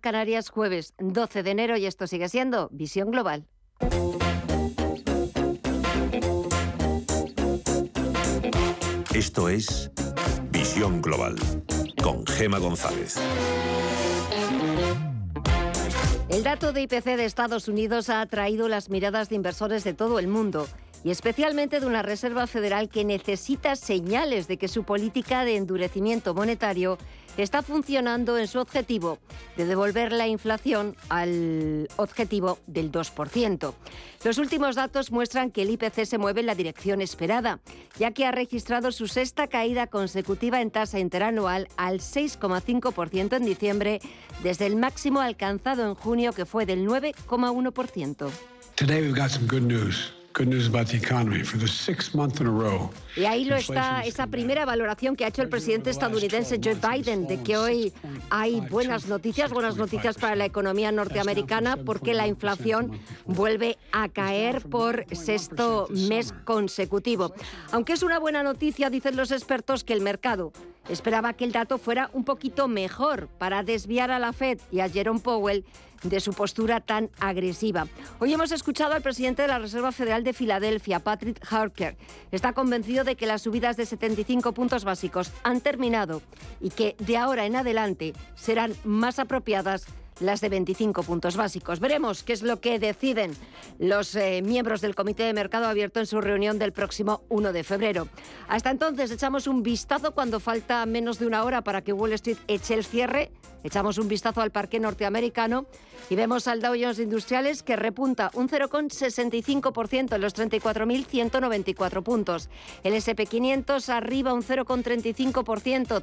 Canarias, jueves 12 de enero, y esto sigue siendo Visión Global. Esto es Visión Global con Gema González. El dato de IPC de Estados Unidos ha atraído las miradas de inversores de todo el mundo y especialmente de una Reserva Federal que necesita señales de que su política de endurecimiento monetario está funcionando en su objetivo de devolver la inflación al objetivo del 2%. Los últimos datos muestran que el IPC se mueve en la dirección esperada, ya que ha registrado su sexta caída consecutiva en tasa interanual al 6,5% en diciembre, desde el máximo alcanzado en junio que fue del 9,1%. Today we've got some good news. Y ahí lo está esa primera valoración que ha hecho el presidente estadounidense Joe Biden de que hoy hay buenas noticias, buenas noticias para la economía norteamericana porque la inflación vuelve a caer por sexto mes consecutivo. Aunque es una buena noticia, dicen los expertos que el mercado esperaba que el dato fuera un poquito mejor para desviar a la Fed y a Jerome Powell de su postura tan agresiva. Hoy hemos escuchado al presidente de la Reserva Federal de Filadelfia, Patrick Harker. Está convencido de que las subidas de 75 puntos básicos han terminado y que de ahora en adelante serán más apropiadas las de 25 puntos básicos. Veremos qué es lo que deciden los eh, miembros del Comité de Mercado Abierto en su reunión del próximo 1 de febrero. Hasta entonces echamos un vistazo cuando falta menos de una hora para que Wall Street eche el cierre. Echamos un vistazo al parque norteamericano y vemos al Dow Jones Industriales que repunta un 0,65% en los 34.194 puntos. El SP500 arriba un 0,35%,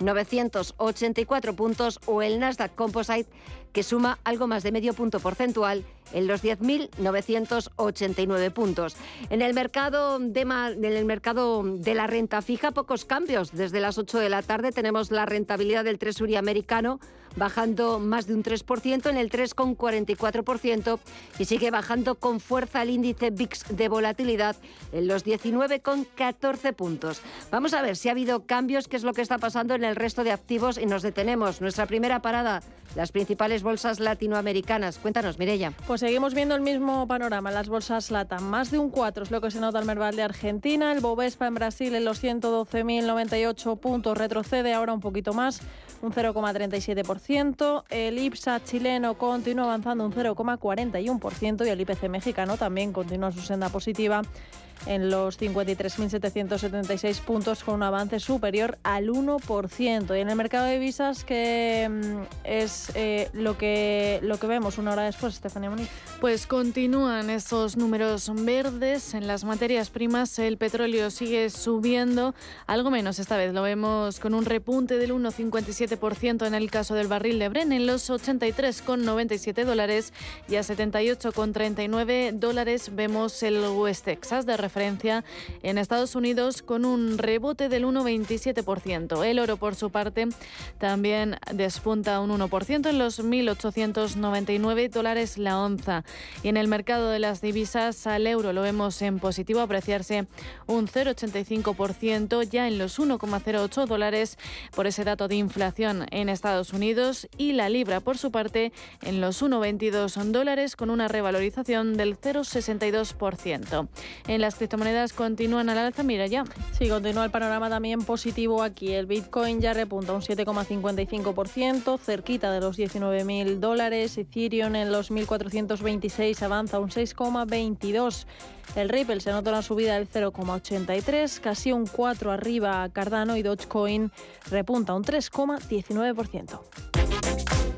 3.984 puntos o el Nasdaq Composite que suma algo más de medio punto porcentual en los 10.989 puntos. En el, mercado de, en el mercado de la renta fija, pocos cambios. Desde las 8 de la tarde tenemos la rentabilidad del Tresury americano bajando más de un 3% en el 3,44% y sigue bajando con fuerza el índice VIX de volatilidad en los 19,14 puntos. Vamos a ver si ha habido cambios, qué es lo que está pasando en el resto de activos y nos detenemos. Nuestra primera parada, las principales bolsas latinoamericanas. Cuéntanos, Mirella. Pues seguimos viendo el mismo panorama. Las bolsas LATAM, más de un 4 es lo que se nota el Merval de Argentina. El Bovespa en Brasil en los 112.098 puntos retrocede ahora un poquito más, un 0,37%. El IPSA chileno continúa avanzando un 0,41% y el IPC mexicano también continúa su senda positiva en los 53.776 puntos con un avance superior al 1%. Y en el mercado de divisas, que mm, es eh, lo, que, lo que vemos una hora después, Estefanía Moniz. Pues continúan esos números verdes en las materias primas. El petróleo sigue subiendo, algo menos esta vez. Lo vemos con un repunte del 1,57% en el caso del barril de Bren en los 83,97 dólares y a 78,39 dólares vemos el West Texas de referencia en Estados Unidos con un rebote del 1,27%. El oro, por su parte, también despunta un 1% en los 1.899 dólares la onza. Y en el mercado de las divisas, al euro lo vemos en positivo, apreciarse un 0,85% ya en los 1,08 dólares por ese dato de inflación en Estados Unidos y la libra, por su parte, en los 1,22 dólares con una revalorización del 0,62%. En las criptomonedas continúan al alza, mira ya. Sí, continúa el panorama también positivo aquí. El Bitcoin ya repunta un 7,55%, cerquita de los 19.000 dólares. Ethereum en los 1.426 avanza un 6,22%. El Ripple se nota una subida del 0,83, casi un 4 arriba Cardano y Dogecoin repunta un 3,19%.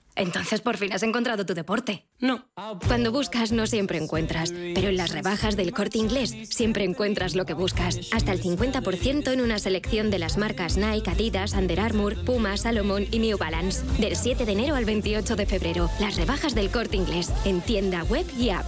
Entonces por fin has encontrado tu deporte. No. Cuando buscas no siempre encuentras, pero en las rebajas del corte inglés siempre encuentras lo que buscas. Hasta el 50% en una selección de las marcas Nike, Adidas, Under Armour, Puma, Salomon y New Balance. Del 7 de enero al 28 de febrero, las rebajas del corte inglés en tienda web y app.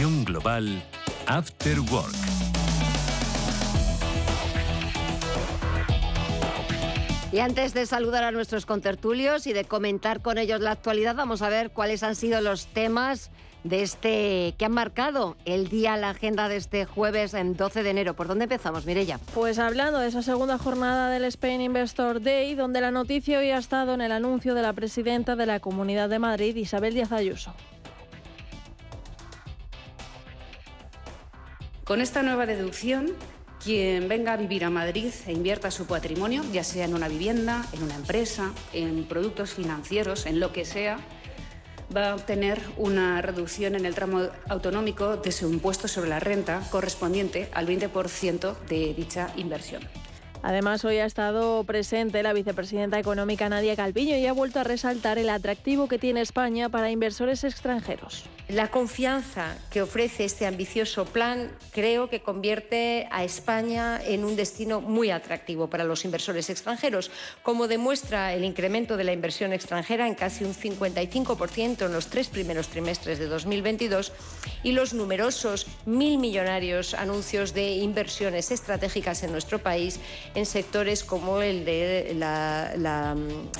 Visión Global, After Work. Y antes de saludar a nuestros contertulios y de comentar con ellos la actualidad, vamos a ver cuáles han sido los temas de este que han marcado el día, la agenda de este jueves en 12 de enero. ¿Por dónde empezamos, Mirella? Pues hablando de esa segunda jornada del Spain Investor Day, donde la noticia hoy ha estado en el anuncio de la presidenta de la Comunidad de Madrid, Isabel Díaz Ayuso. Con esta nueva deducción, quien venga a vivir a Madrid e invierta su patrimonio, ya sea en una vivienda, en una empresa, en productos financieros, en lo que sea, va a obtener una reducción en el tramo autonómico de su impuesto sobre la renta correspondiente al 20% de dicha inversión. Además, hoy ha estado presente la vicepresidenta económica Nadia Calviño y ha vuelto a resaltar el atractivo que tiene España para inversores extranjeros. La confianza que ofrece este ambicioso plan creo que convierte a España en un destino muy atractivo para los inversores extranjeros, como demuestra el incremento de la inversión extranjera en casi un 55% en los tres primeros trimestres de 2022 y los numerosos mil millonarios anuncios de inversiones estratégicas en nuestro país en sectores como el de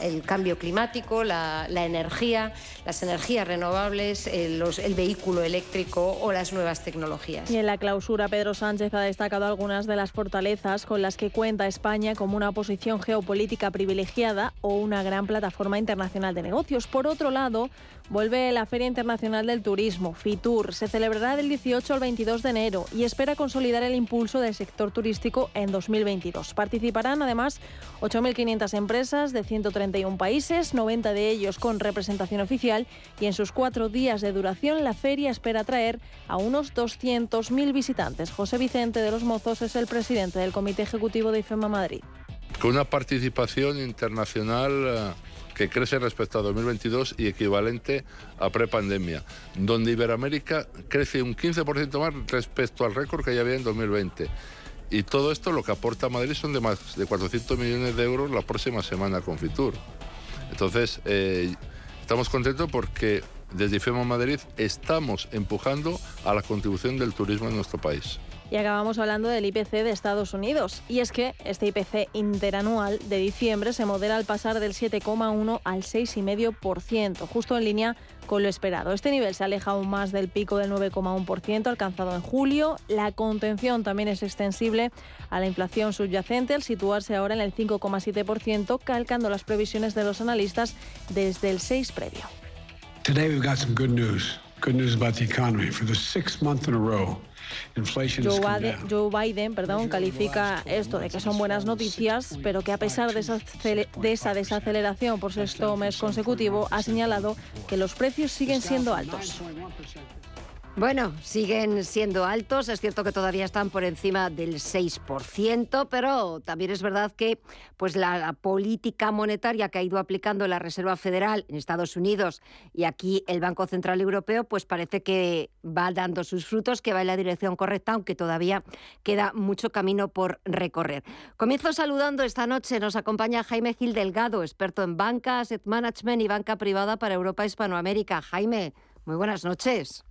el cambio climático, la, energía, las energías renovables, los el vehículo eléctrico o las nuevas tecnologías. Y en la clausura, Pedro Sánchez ha destacado algunas de las fortalezas con las que cuenta España como una posición geopolítica privilegiada o una gran plataforma internacional de negocios. Por otro lado, Vuelve la Feria Internacional del Turismo, FITUR. Se celebrará del 18 al 22 de enero y espera consolidar el impulso del sector turístico en 2022. Participarán además 8.500 empresas de 131 países, 90 de ellos con representación oficial y en sus cuatro días de duración la feria espera atraer a unos 200.000 visitantes. José Vicente de los Mozos es el presidente del Comité Ejecutivo de IFEMA Madrid. Con una participación internacional eh, que crece respecto a 2022 y equivalente a prepandemia, donde Iberoamérica crece un 15% más respecto al récord que ya había en 2020. Y todo esto lo que aporta Madrid son de más de 400 millones de euros la próxima semana con Fitur. Entonces, eh, estamos contentos porque desde IFEMA Madrid estamos empujando a la contribución del turismo en nuestro país. Y acabamos hablando del IPC de Estados Unidos. Y es que este IPC interanual de diciembre se modera al pasar del 7,1 al 6,5%, justo en línea con lo esperado. Este nivel se aleja aún más del pico del 9,1% alcanzado en julio. La contención también es extensible a la inflación subyacente al situarse ahora en el 5,7%, calcando las previsiones de los analistas desde el 6 previo. Today we've got some good news. Good news about the economy. For the sixth month in a row, Joe Biden, Joe Biden perdón, califica esto de que son buenas noticias, pero que a pesar de esa, de esa desaceleración por sexto mes consecutivo, ha señalado que los precios siguen siendo altos. Bueno, siguen siendo altos, es cierto que todavía están por encima del 6%, pero también es verdad que pues la política monetaria que ha ido aplicando la Reserva Federal en Estados Unidos y aquí el Banco Central Europeo, pues parece que va dando sus frutos, que va en la dirección correcta, aunque todavía queda mucho camino por recorrer. Comienzo saludando esta noche, nos acompaña Jaime Gil Delgado, experto en banca, asset management y banca privada para Europa y Hispanoamérica. Jaime, muy buenas noches.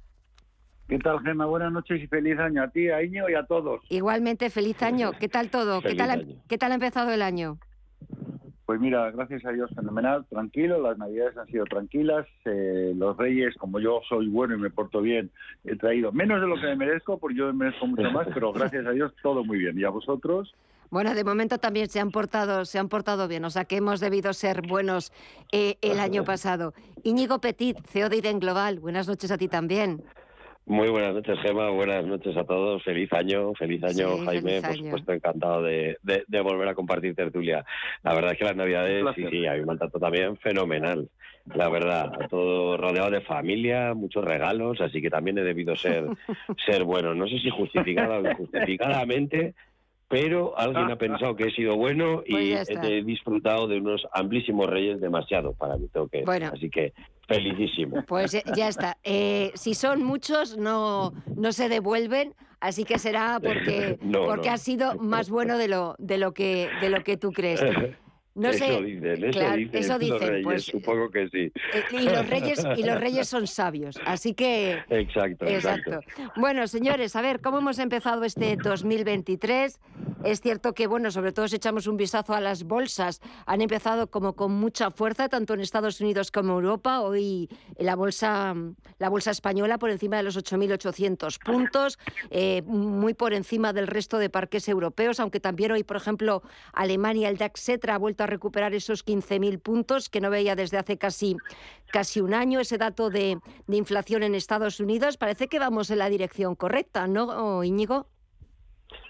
¿Qué tal, Gemma? Buenas noches y feliz año a ti, a Iño y a todos. Igualmente, feliz año. ¿Qué tal todo? ¿Qué tal, ha, ¿Qué tal ha empezado el año? Pues mira, gracias a Dios, fenomenal, tranquilo, las navidades han sido tranquilas, eh, los reyes, como yo soy bueno y me porto bien, he traído menos de lo que me merezco, porque yo me merezco mucho más, pero gracias a Dios todo muy bien. ¿Y a vosotros? Bueno, de momento también se han portado, se han portado bien, o sea que hemos debido ser buenos eh, el año pasado. Íñigo Petit, CEO de Iden Global, buenas noches a ti también. Muy buenas noches, Gema. Buenas noches a todos. Feliz año, feliz año, Jaime. Por supuesto, encantado de, volver a compartir tertulia. La verdad es que las Navidades, sí, sí, hay un trato también fenomenal. La verdad, todo rodeado de familia, muchos regalos, así que también he debido ser, ser bueno. No sé si justificada o injustificadamente, pero alguien ha pensado que he sido bueno y pues he disfrutado de unos amplísimos reyes demasiado para mi toque. Así que felicísimo. Pues ya está. Eh, si son muchos, no, no se devuelven, así que será porque, porque ha sido más bueno de lo, de lo que de lo que tú crees. No eso sé, dicen, eso dicen, eso dicen reyes, pues, supongo que sí. Eh, y los reyes y los reyes son sabios, así que exacto, exacto, Bueno, señores, a ver cómo hemos empezado este 2023. Es cierto que bueno, sobre todo si echamos un vistazo a las bolsas, han empezado como con mucha fuerza tanto en Estados Unidos como en Europa. Hoy la bolsa la bolsa española por encima de los 8.800 puntos, eh, muy por encima del resto de parques europeos, aunque también hoy, por ejemplo, Alemania el DAX Cetra ha vuelto a recuperar esos 15.000 puntos que no veía desde hace casi, casi un año. Ese dato de, inflación en Estados Unidos parece que vamos en la dirección correcta, ¿no, Íñigo?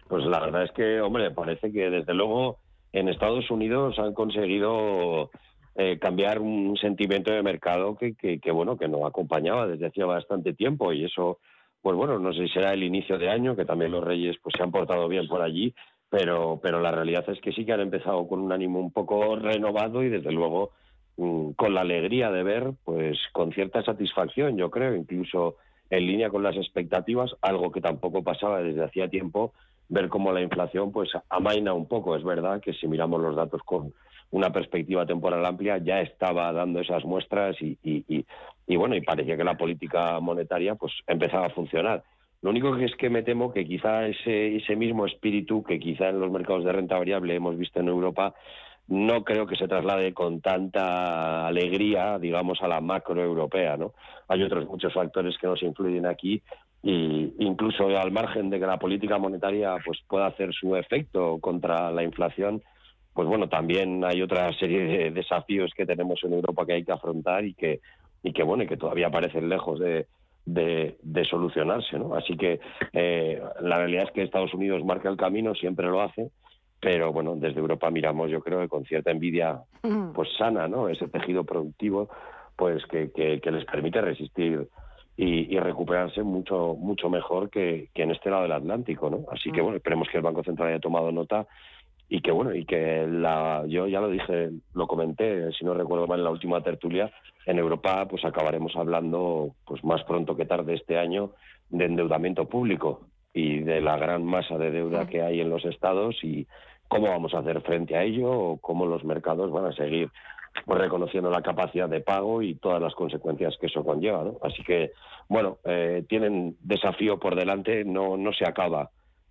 Pues la verdad es que, hombre, parece que desde luego en Estados Unidos han conseguido eh, cambiar un sentimiento de mercado que, que, bueno, que no acompañaba desde hacía bastante tiempo y eso, pues bueno, no sé si será el inicio de año, que también los Reyes pues se han portado bien por allí, pero, pero la realidad es que sí que han empezado con un ánimo un poco renovado y desde luego mm, con la alegría de ver, pues con cierta satisfacción, yo creo, incluso en línea con las expectativas, algo que tampoco pasaba desde hacía tiempo, ver cómo la inflación pues amaina un poco. Es verdad que si miramos los datos con una perspectiva temporal amplia ya estaba dando esas muestras y, y, y bueno, y parecía que la política monetaria pues empezaba a funcionar. Lo único que es que me temo que quizá ese, ese mismo espíritu que quizá en los mercados de renta variable hemos visto en Europa no creo que se traslade con tanta alegría, digamos, a la macro europea, ¿no? Hay otros muchos factores que nos influyen aquí y incluso al margen de que la política monetaria pues pueda hacer su efecto contra la inflación, pues bueno, también hay otra serie de desafíos que tenemos en Europa que hay que afrontar y que y que bueno, y que todavía parecen lejos de, de, solucionarse. ¿no? Así que eh, la realidad es que Estados Unidos marca el camino, siempre lo hace, pero bueno, desde Europa miramos, yo creo que con cierta envidia pues sana, ¿no? Ese tejido productivo pues que, que, les permite resistir y, recuperarse mucho mucho mejor que, que, en este lado del Atlántico, ¿no? Así que bueno, esperemos que el Banco Central haya tomado nota y que bueno, y que la yo ya lo dije, lo comenté, si no recuerdo mal en la última tertulia, en Europa pues acabaremos hablando pues más pronto que tarde este año de endeudamiento público y de la gran masa de deuda que hay en los estados y cómo vamos a hacer frente a ello o cómo los mercados van a seguir pues, reconociendo la capacidad de pago y todas las consecuencias que eso conlleva. ¿no? Así que, bueno, eh, tienen desafío por delante, no, no se acaba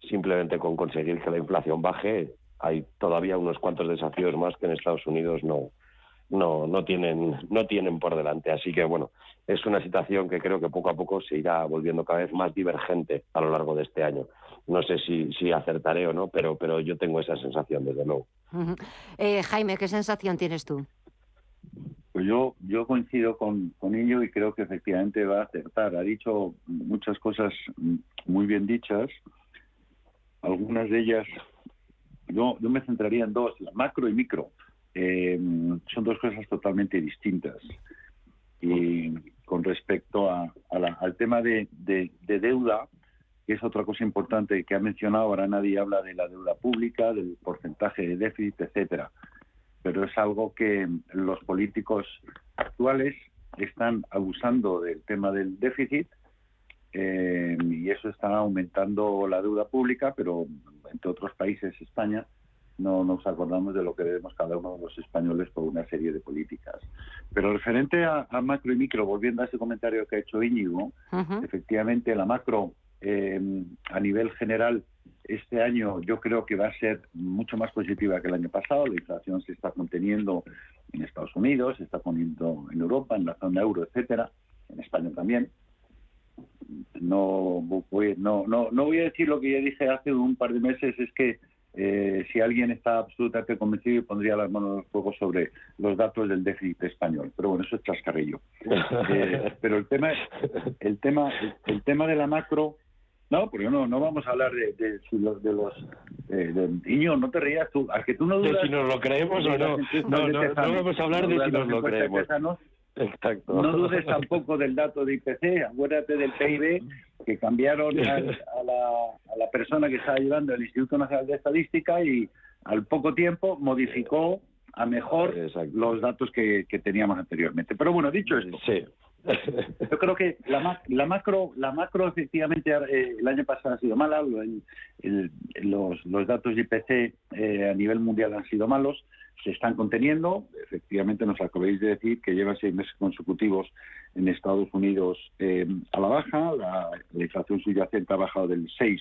simplemente con conseguir que la inflación baje, hay todavía unos cuantos desafíos más que en Estados Unidos no, no, no, tienen, no tienen por delante. Así que, bueno, es una situación que creo que poco a poco se irá volviendo cada vez más divergente a lo largo de este año. No sé si, si acertaré o no, pero, pero yo tengo esa sensación, desde luego. Eh, Jaime, ¿qué sensación tienes tú? Pues yo, yo coincido con, con ello y creo que efectivamente va a acertar. Ha dicho muchas cosas muy bien dichas. Algunas de ellas, yo, yo me centraría en dos, la macro y micro. Eh, son dos cosas totalmente distintas. Y con respecto a, al tema de, deuda, que es otra cosa importante que ha mencionado, ahora nadie habla de la deuda pública, del porcentaje de déficit, etcétera. Pero es algo que los políticos actuales están abusando del tema del déficit eh, y eso está aumentando la deuda pública, pero entre otros países, España, no nos acordamos de lo que debemos cada uno de los españoles por una serie de políticas. Pero referente a, macro y micro, volviendo a ese comentario que ha hecho Íñigo, efectivamente la macro eh, a nivel general este año yo creo que va a ser mucho más positiva que el año pasado. La inflación se está conteniendo en Estados Unidos, se está poniendo en Europa, en la zona euro, etcétera, en España también. No voy, no, no, no voy a decir lo que ya dije hace un par de meses, es que eh, si alguien está absolutamente convencido, pondría las manos en el fuego sobre los datos del déficit español. Pero bueno, eso es chascarrillo. Eh, pero el tema, el tema, el, tema de la macro, no, porque no, no vamos a hablar de, de, de los, de, niño, no te rías tú, a que tú no dudas. si nos lo creemos o no. No, no, no, vamos a hablar de si nos lo creemos. Exacto. No dudes tampoco del dato de IPC, acuérdate del PIB, que cambiaron a, la, persona que estaba llevando el Instituto Nacional de Estadística y al poco tiempo modificó a mejor los datos que, teníamos anteriormente. Pero bueno, dicho esto, yo creo que la, la macro, la macro efectivamente eh, el año pasado ha sido mala, los, los datos de IPC eh, a nivel mundial han sido malos se están conteniendo. Efectivamente, nos acabáis de decir que lleva seis meses consecutivos en Estados Unidos eh, a la baja. La, inflación subyacente ha bajado del 6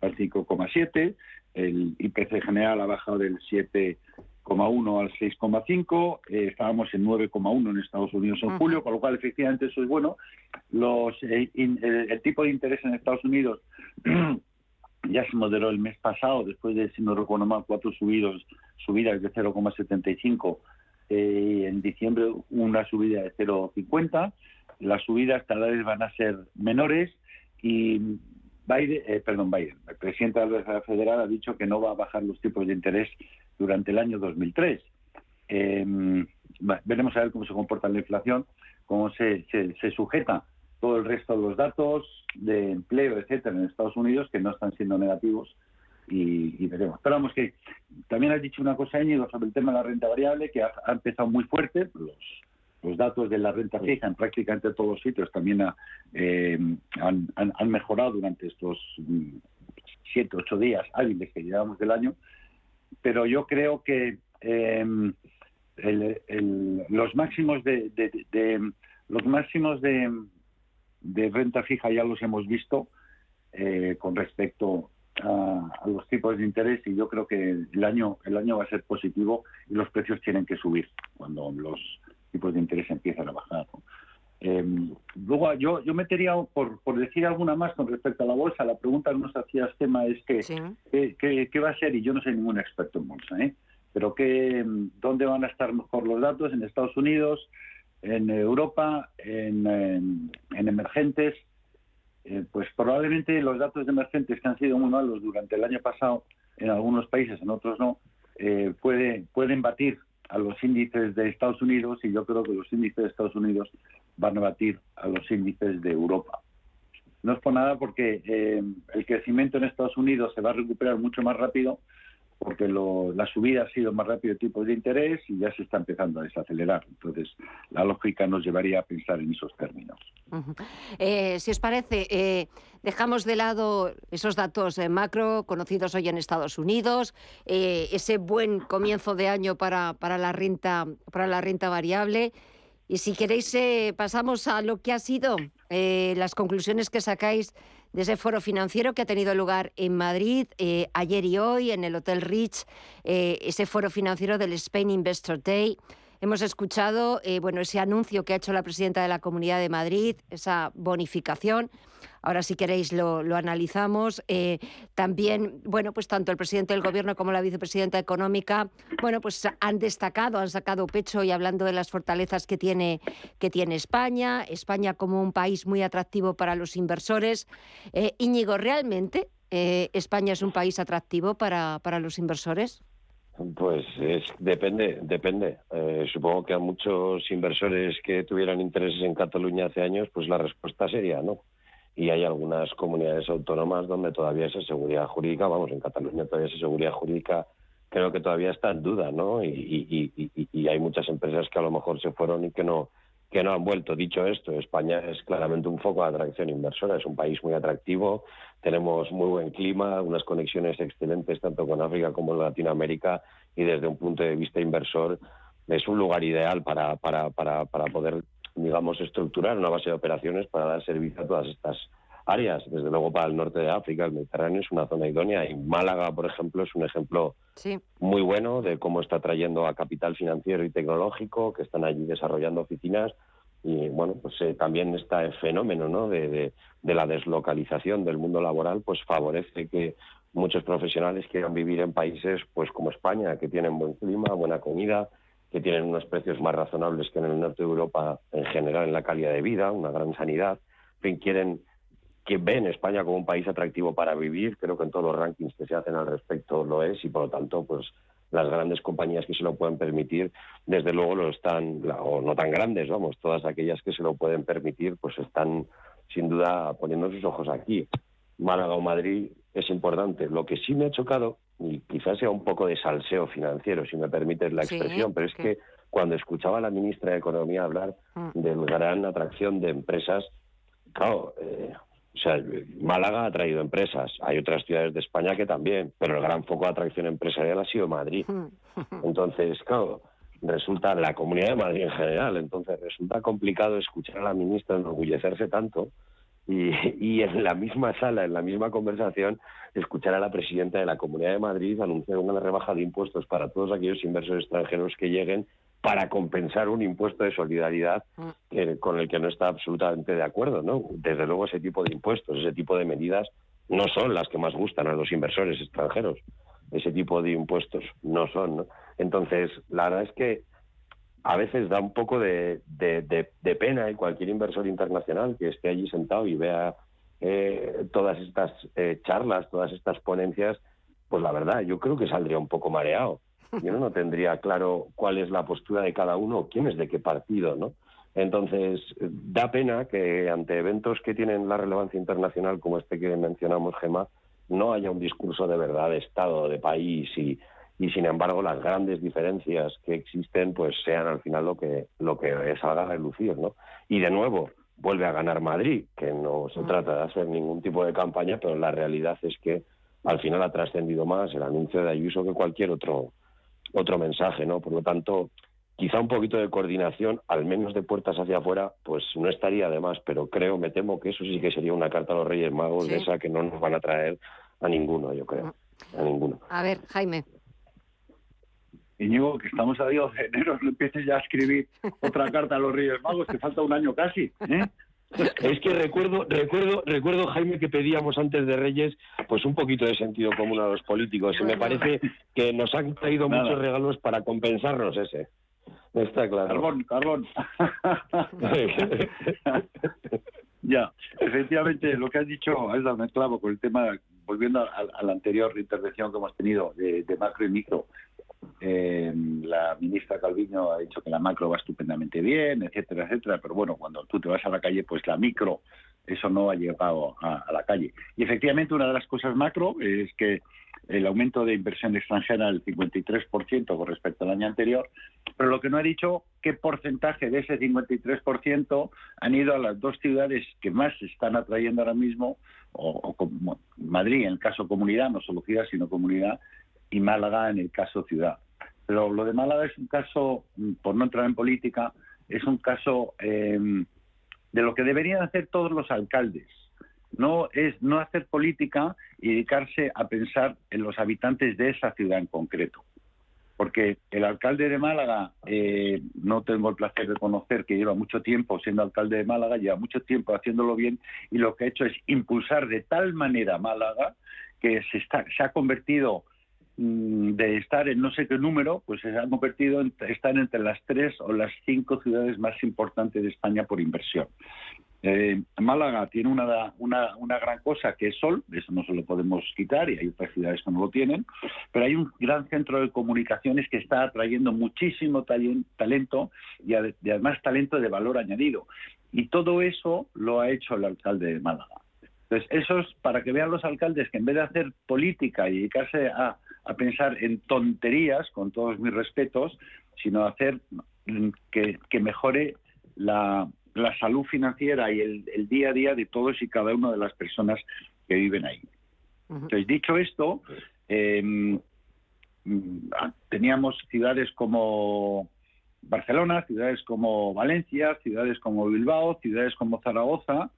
al 5,7. El IPC general ha bajado del 7,1 al 6,5. Eh, estábamos en 9,1 en Estados Unidos en julio, con lo cual, efectivamente, eso es bueno. Los, eh, el tipo de interés en Estados Unidos ya se moderó el mes pasado, después de, si no recuerdo mal, cuatro subidos, subidas de 0,75, eh, en diciembre una subida de 0,50, las subidas cada vez van a ser menores y Biden, eh, perdón, Biden, el presidente de la Reserva Federal ha dicho que no va a bajar los tipos de interés durante el año 2003. Em, veremos a ver cómo se comporta la inflación, cómo se, se sujeta todo el resto de los datos de empleo, etcétera, en Estados Unidos que no están siendo negativos y, veremos. Esperamos que también has dicho una cosa, Íñigo, sobre el tema de la renta variable, que ha, empezado muy fuerte. Los, los datos de la renta fija en prácticamente todos los sitios también eh, han, han, mejorado durante estos mm, siete, ocho días hábiles que llevamos del año. Pero yo creo que em, los máximos de los máximos de, de renta fija ya los hemos visto eh, con respecto a, los tipos de interés y yo creo que el año el año va a ser positivo y los precios tienen que subir cuando los tipos de interés empiezan a bajar. Eh, luego yo yo metería por, por decir alguna más con respecto a la bolsa la pregunta que nos hacías tema es que ¿qué, va a ser y yo no soy ningún experto en bolsa ¿eh? pero que dónde van a estar mejor los datos en Estados Unidos en Europa, en, emergentes, eh, pues probablemente los datos de emergentes que han sido muy malos durante el año pasado en algunos países, en otros no, eh, puede, pueden batir a los índices de Estados Unidos y yo creo que los índices de Estados Unidos van a batir a los índices de Europa. No es por nada porque eh, el crecimiento en Estados Unidos se va a recuperar mucho más rápido porque la subida ha sido más rápido de tipos de interés y ya se está empezando a desacelerar. Entonces, la lógica nos llevaría a pensar en esos términos. Eh, si os parece, eh, dejamos de lado esos datos eh, macro conocidos hoy en Estados Unidos, ese buen comienzo de año para, para, la renta, para la renta variable. Y si queréis, pasamos a lo que ha sido las conclusiones que sacáis de ese foro financiero que ha tenido lugar en Madrid eh, ayer y hoy en el Hotel Rich, eh, ese foro financiero del Spain Investor Day. Hemos escuchado eh, bueno, ese anuncio que ha hecho la presidenta de la Comunidad de Madrid, esa bonificación Ahora, si queréis, lo, analizamos. Eh, también, bueno, pues tanto el presidente del Gobierno como la vicepresidenta económica, bueno, pues han destacado, han sacado pecho y hablando de las fortalezas que tiene, que tiene España, España como un país muy atractivo para los inversores. Eh, Íñigo, ¿realmente eh, España es un país atractivo para, para los inversores? Pues es, depende, depende. supongo que a muchos inversores que tuvieran intereses en Cataluña hace años, pues la respuesta sería no y hay algunas comunidades autónomas donde todavía esa seguridad jurídica, vamos, en Cataluña todavía esa seguridad jurídica creo que todavía está en duda, ¿no? Y, hay muchas empresas que a lo mejor se fueron y que no que no han vuelto. Dicho esto, España es claramente un foco de atracción inversora, es un país muy atractivo, tenemos muy buen clima, unas conexiones excelentes tanto con África como con Latinoamérica y desde un punto de vista inversor es un lugar ideal para, para, para, para poder digamos, estructurar una base de operaciones para dar servicio a todas estas áreas. Desde luego para el norte de África, el Mediterráneo es una zona idónea y Málaga, por ejemplo, es un ejemplo muy bueno de cómo está trayendo a capital financiero y tecnológico, que están allí desarrollando oficinas y bueno, pues eh, también este fenómeno ¿no? de, de, la deslocalización del mundo laboral pues favorece que muchos profesionales quieran vivir en países pues como España, que tienen buen clima, buena comida, que tienen unos precios más razonables que en el norte de Europa en general en la calidad de vida, una gran sanidad, en fin, quieren que ven España como un país atractivo para vivir, creo que en todos los rankings que se hacen al respecto lo es y por lo tanto pues las grandes compañías que se lo pueden permitir, desde luego lo están, o no tan grandes, vamos, todas aquellas que se lo pueden permitir, pues están sin duda poniendo sus ojos aquí. Málaga o Madrid es importante. Lo que sí me ha chocado, y quizás sea un poco de salseo financiero, si me permites la expresión, pero es que cuando escuchaba a la ministra de Economía hablar mm. de gran atracción de empresas, claro, eh, o sea, Málaga ha traído empresas, hay otras ciudades de España que también, pero el gran foco de atracción empresarial ha sido Madrid. Entonces, claro, resulta la Comunidad de Madrid en general, entonces resulta complicado escuchar a la ministra enorgullecerse tanto y, y en la misma sala, en la misma conversación, escuchar a la presidenta de la Comunidad de Madrid anunciar una rebaja de impuestos para todos aquellos inversores extranjeros que lleguen para compensar un impuesto de solidaridad mm. con el que no está absolutamente de acuerdo, ¿no? Desde luego ese tipo de impuestos, ese tipo de medidas no son las que más gustan a los inversores extranjeros. Ese tipo de impuestos no son, ¿no? Entonces, la verdad es que a veces da un poco de, pena en cualquier inversor internacional que esté allí sentado y vea eh, todas estas eh, charlas, todas estas ponencias, pues la verdad, yo creo que saldría un poco mareado yo no tendría claro cuál es la postura de cada uno, quién es de qué partido, ¿no? Entonces, da pena que ante eventos que tienen la relevancia internacional como este que mencionamos, Gema, no haya un discurso de verdad de Estado, de país y, y sin embargo las grandes diferencias que existen pues sean al final lo que lo que salga a relucir, ¿no? Y de nuevo, vuelve a ganar Madrid, que no se trata de hacer ningún tipo de campaña, pero la realidad es que al final ha trascendido más el anuncio de Ayuso que cualquier otro otro mensaje, ¿no? Por lo tanto, quizá un poquito de coordinación, al menos de puertas hacia afuera, pues no estaría de más, pero creo, me temo que eso sí que sería una carta a los Reyes Magos de esa que no nos van a traer a ninguno, yo creo, a ninguno. A ver, Jaime. Íñigo, que estamos a Dios de enero, no empieces ya a escribir otra carta a los Reyes Magos, que falta un año casi, ¿eh? Es que recuerdo, recuerdo, recuerdo, Jaime, que pedíamos antes de Reyes pues un poquito de sentido común a los políticos. Y me parece que nos han traído muchos regalos para compensarnos ese. Está claro. Carbón, carbón. ya, efectivamente, lo que has dicho es darme clavo con el tema, volviendo a, la anterior intervención que hemos tenido de macro y micro. Eh, la ministra Calviño ha dicho que la macro va estupendamente bien, etcétera, etcétera, pero bueno, cuando tú te vas a la calle, pues la micro, eso no ha llegado a, la calle. Y efectivamente, una de las cosas macro es que el aumento de inversión extranjera del 53% con respecto al año anterior, pero lo que no ha dicho, qué porcentaje de ese 53% han ido a las dos ciudades que más están atrayendo ahora mismo, o, Madrid en el caso comunidad, no solo ciudad, sino comunidad, y Málaga en el caso ciudad. Pero lo de Málaga es un caso, mm, por no entrar en política, es un caso em, de lo que deberían hacer todos los alcaldes. No es no hacer política y dedicarse a pensar en los habitantes de esa ciudad en concreto. Porque el alcalde de Málaga, eh, no tengo el placer de conocer que lleva mucho tiempo siendo alcalde de Málaga, lleva mucho tiempo haciéndolo bien y lo que ha hecho es impulsar de tal manera Málaga que se, está, se ha convertido de estar en no sé qué número, pues se han convertido en estar entre las tres o las cinco ciudades más importantes de España por inversión. Eh, Málaga tiene una, una, una, gran cosa que es sol, eso no se lo podemos quitar y hay otras ciudades que no lo tienen, pero hay un gran centro de comunicaciones que está atrayendo muchísimo talento y además talento de valor añadido. Y todo eso lo ha hecho el alcalde de Málaga. Entonces, eso es para que vean los alcaldes que en vez de hacer política y dedicarse a a pensar en tonterías, con todos mis respetos, sino hacer que, mejore la, salud financiera y el, día a día de todos y cada una de las personas que viven ahí. Entonces, dicho esto, em, teníamos ciudades como Barcelona, ciudades como Valencia, ciudades como Bilbao, ciudades como Zaragoza,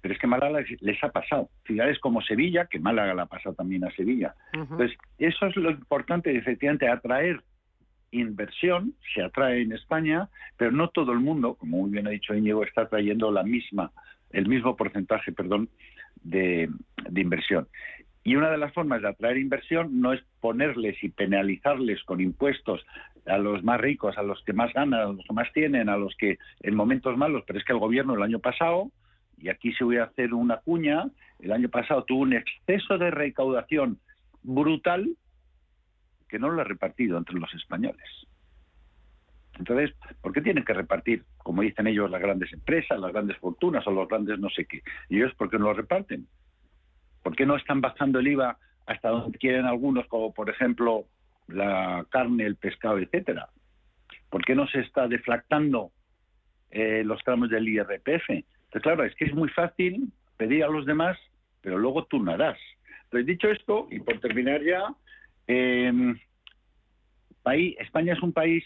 pero es que Málaga les, ha pasado. Ciudades como Sevilla, que Málaga la ha pasado también a Sevilla. Entonces, eso es lo importante, efectivamente, atraer inversión, se atrae en España, pero no todo el mundo, como muy bien ha dicho Íñigo, está trayendo la misma, el mismo porcentaje, perdón, de, de inversión. Y una de las formas de atraer inversión no es ponerles y penalizarles con impuestos a los más ricos, a los que más ganan, a los que más tienen, a los que en momentos malos, pero es que el gobierno el año pasado, y aquí se voy a hacer una cuña, el año pasado tuvo un exceso de recaudación brutal que no lo ha repartido entre los españoles. Entonces, ¿por qué tienen que repartir, como dicen ellos, las grandes empresas, las grandes fortunas o los grandes no sé qué? ¿Y ellos por qué no lo reparten? ¿Por qué no están bajando el IVA hasta donde quieren algunos, como por ejemplo la carne, el pescado, etcétera? ¿Por qué no se está deflactando eh, los tramos del IRPF? Claro, es que es muy fácil pedir a los demás, pero luego tú harás. Entonces, dicho esto, y por terminar ya, país, España es un país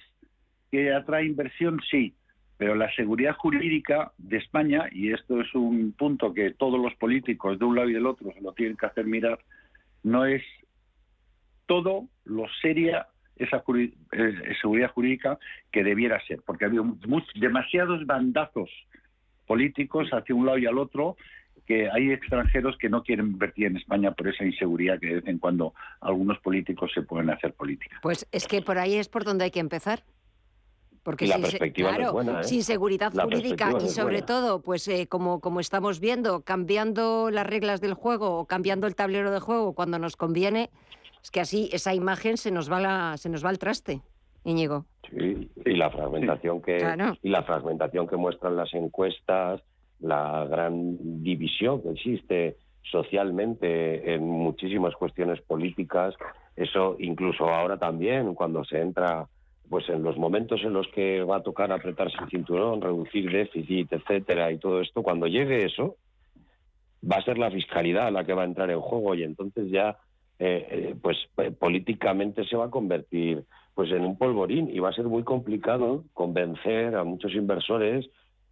que atrae inversión, sí, pero la seguridad jurídica de España, y esto es un punto que todos los políticos de un lado y del otro se lo tienen que hacer mirar, no es todo lo seria esa eh, seguridad jurídica que debiera ser, porque ha habido demasiados bandazos políticos hacia un lado y al otro que hay extranjeros que no quieren invertir en España por esa inseguridad que de vez en cuando algunos políticos se pueden hacer política. Pues es que por ahí es por donde hay que empezar. Porque la sin, perspectiva claro, buena, ¿eh? sin seguridad jurídica y sobre todo, pues eh, como, como estamos viendo, cambiando las reglas del juego o cambiando el tablero de juego cuando nos conviene, es que así esa imagen se nos va la, se nos va al traste, Íñigo. Sí, y la fragmentación que y la fragmentación que muestran las encuestas, la gran división que existe socialmente en muchísimas cuestiones políticas, eso incluso ahora también cuando se entra pues en los momentos en los que va a tocar apretarse el cinturón, reducir déficit, etcétera, y todo esto, cuando llegue eso, va a ser la fiscalidad la que va a entrar en juego y entonces ya, eh, eh, pues eh, políticamente se va a convertir pues en un polvorín y va a ser muy complicado convencer a muchos inversores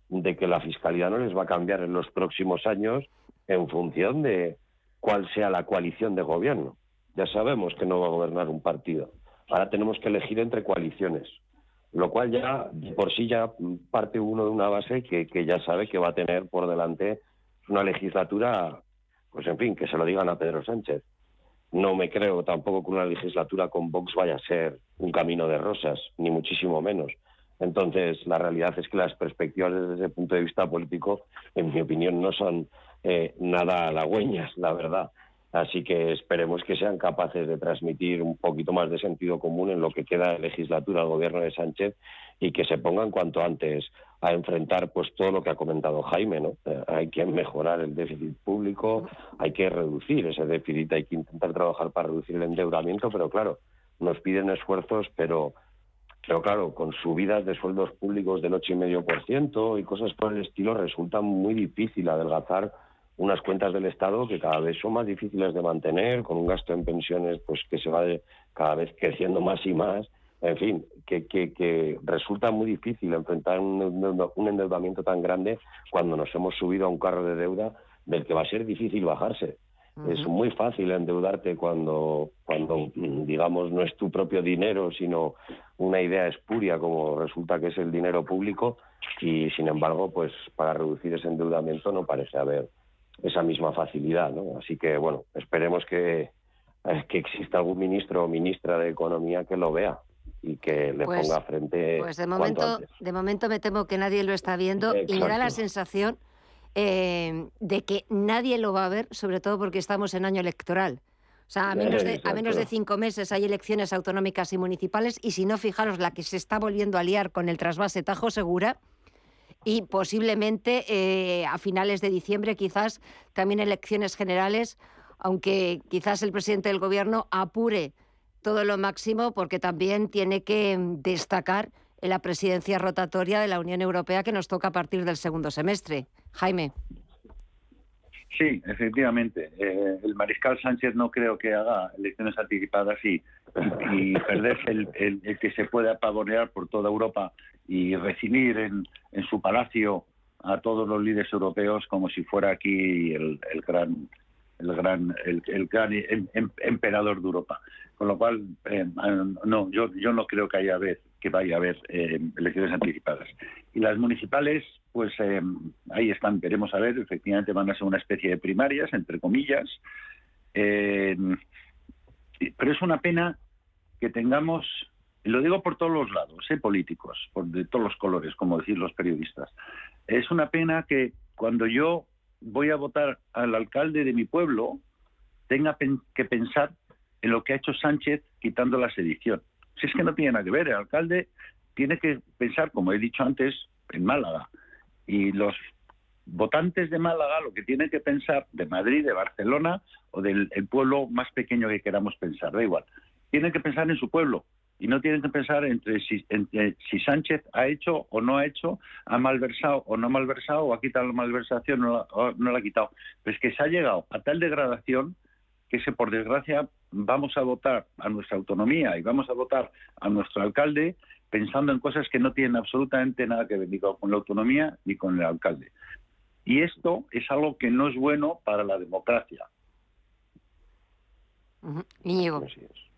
de que la fiscalidad no les va a cambiar en los próximos años en función de cuál sea la coalición de gobierno. Ya sabemos que no va a gobernar un partido Ahora tenemos que elegir entre coaliciones, lo cual ya por sí ya parte uno de una base que, ya sabe que va a tener por delante una legislatura, pues en fin, que se lo digan a Pedro Sánchez. No me creo tampoco que una legislatura con Vox vaya a ser un camino de rosas, ni muchísimo menos. Entonces, la realidad es que las perspectivas desde ese punto de vista político, en mi opinión, no son eh, nada halagüeñas, la verdad. Así que esperemos que sean capaces de transmitir un poquito más de sentido común en lo que queda de legislatura al gobierno de Sánchez y que se pongan cuanto antes a enfrentar pues todo lo que ha comentado Jaime, ¿no? Eh, hay que mejorar el déficit público, hay que reducir ese déficit, hay que intentar trabajar para reducir el endeudamiento, pero claro, nos piden esfuerzos, pero pero claro, con subidas de sueldos públicos del 8,5% y cosas por el estilo resulta muy difícil adelgazar unas cuentas del Estado que cada vez son más difíciles de mantener, con un gasto en pensiones pues que se va cada vez creciendo más y más. En fin, que, que, resulta muy difícil enfrentar un, endeudamiento tan grande cuando nos hemos subido a un carro de deuda del que va a ser difícil bajarse. Es muy fácil endeudarte cuando, cuando, digamos, no es tu propio dinero, sino una idea espuria como resulta que es el dinero público y, sin embargo, pues para reducir ese endeudamiento no parece haber esa misma facilidad. ¿no? Así que, bueno, esperemos que, eh, que exista algún ministro o ministra de Economía que lo vea y que le pues, ponga frente. Pues de momento, de momento me temo que nadie lo está viendo y me da la sensación eh, de que nadie lo va a ver, sobre todo porque estamos en año electoral. O sea, a menos, de, a menos de cinco meses hay elecciones autonómicas y municipales y si no, fijaros la que se está volviendo a liar con el trasvase Tajo Segura, y posiblemente eh, a finales de diciembre quizás también elecciones generales, aunque quizás el presidente del gobierno apure todo lo máximo porque también tiene que destacar en la presidencia rotatoria de la Unión Europea que nos toca a partir del segundo semestre. Jaime. Sí, efectivamente. Eh, el mariscal Sánchez no creo que haga elecciones anticipadas y, y el, el, que se puede apavonear por toda Europa y recibir en, su palacio a todos los líderes europeos como si fuera aquí el, gran el gran el, gran em, em, emperador de Europa. Con lo cual eh, no yo yo no creo que haya vez que vaya a haber eh, elecciones anticipadas. Y las municipales pues eh, ahí están veremos a ver efectivamente van a ser una especie de primarias entre comillas. Pero es una pena que tengamos lo digo por todos los lados, ¿eh? políticos, por de todos los colores, como decir los periodistas. Es una pena que cuando yo voy a votar al alcalde de mi pueblo, tenga que pensar en lo que ha hecho Sánchez quitando la sedición. Si es que no tiene nada que ver, el alcalde tiene que pensar, como he dicho antes, en Málaga. Y los votantes de Málaga lo que tienen que pensar de Madrid, de Barcelona o del pueblo más pequeño que queramos pensar, da igual. Tienen que pensar en su pueblo, y no tienen que pensar entre si, si Sánchez ha hecho o no ha hecho, ha malversado o no ha malversado, o ha quitado la malversación o no la, ha quitado. Pues que se ha llegado a tal degradación que se, por desgracia, vamos a votar a nuestra autonomía y vamos a votar a nuestro alcalde pensando en cosas que no tienen absolutamente nada que ver ni con la autonomía ni con el alcalde. Y esto es algo que no es bueno para la democracia. Así es,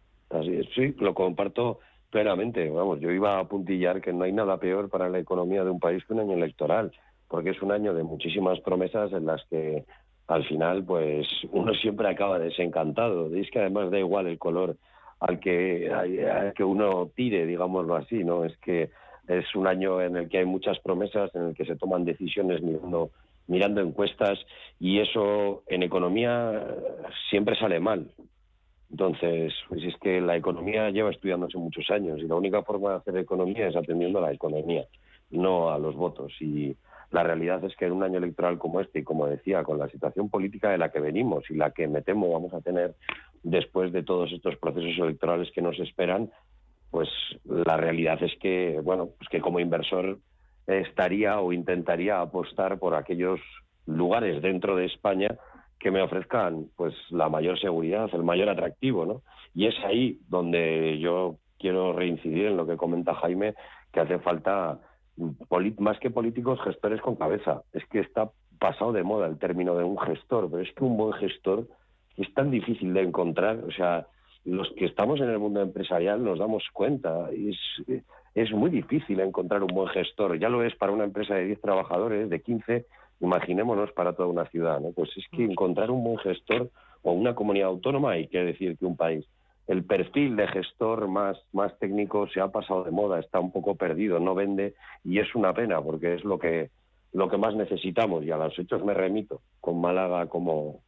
sí, lo comparto plenamente. Vamos, yo iba a puntillar que no hay nada peor para la economía de un país que un año electoral, porque es un año de muchísimas promesas en las que al final, pues uno siempre acaba desencantado. Es que además da igual el color al que, uno tire, digámoslo así, ¿no? Es que es un año en el que hay muchas promesas, en el que se toman decisiones mirando encuestas y eso en economía siempre sale mal. Entonces, pues es que la economía lleva estudiándose muchos años y la única forma de hacer economía es atendiendo a la economía, no a los votos. Y la realidad es que en un año electoral como este, y como decía, con la situación política de la que venimos y la que me temo vamos a tener después de todos estos procesos electorales que nos esperan, pues la realidad es que, bueno, pues que como inversor estaría o intentaría apostar por aquellos lugares dentro de España que me ofrezcan pues la mayor seguridad, el mayor atractivo, ¿no? Y es ahí donde yo quiero reincidir en lo que comenta Jaime, que hace falta más que políticos, gestores con cabeza. Es que está pasado de moda el término de un gestor, pero es que un buen gestor es tan difícil de encontrar, o sea, los que estamos en el mundo empresarial nos damos cuenta, es, es muy difícil encontrar un buen gestor, ya lo es para una empresa de 10 trabajadores, de 15, imaginémonos para toda una ciudad, ¿no? Pues es que encontrar un buen gestor o una comunidad autónoma, hay que decir que un país, el perfil de gestor más, más técnico se ha pasado de moda, está un poco perdido, no vende y es una pena porque es lo que, lo que más necesitamos y a los hechos me remito, con Málaga como,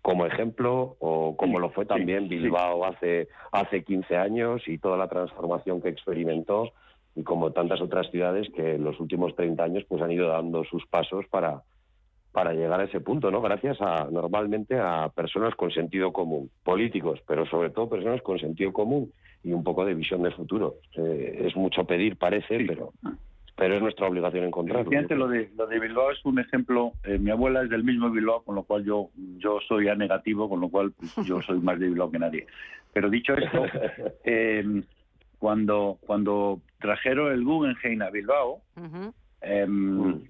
como ejemplo o como lo fue también Bilbao hace, hace 15 años y toda la transformación que experimentó y como tantas otras ciudades que en los últimos 30 años pues han ido dando sus pasos para, para llegar a ese punto, ¿no? Gracias a normalmente a personas con sentido común, políticos, pero sobre todo personas con sentido común y un poco de visión de futuro. Eh, es mucho pedir, parece, pero pero es nuestra obligación encontrarlo. lo de lo de Bilbao es un ejemplo. Eh, mi abuela es del mismo Bilbao, con lo cual yo yo soy a negativo, con lo cual pues, yo soy más de Bilbao que nadie. Pero dicho esto, eh, cuando cuando trajeron el Guggenheim a Bilbao. Em,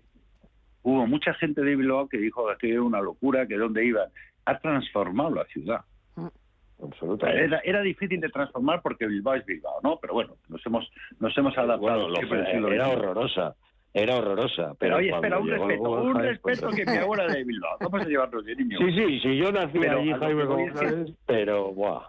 hubo mucha gente de Bilbao que dijo que era una locura, que dónde iba. Ha transformado la ciudad. Mm. Absolutamente. Era, era, difícil de transformar porque Bilbao es Bilbao, ¿no? Pero bueno, nos hemos, nos hemos adaptado. era horrorosa. Era horrorosa. Pero, oye, espera, un respeto, un respeto que mi abuela de Bilbao. Vamos a llevarnos de niño. Sí, sí, sí, yo nací allí, Jaime González, pero, buah,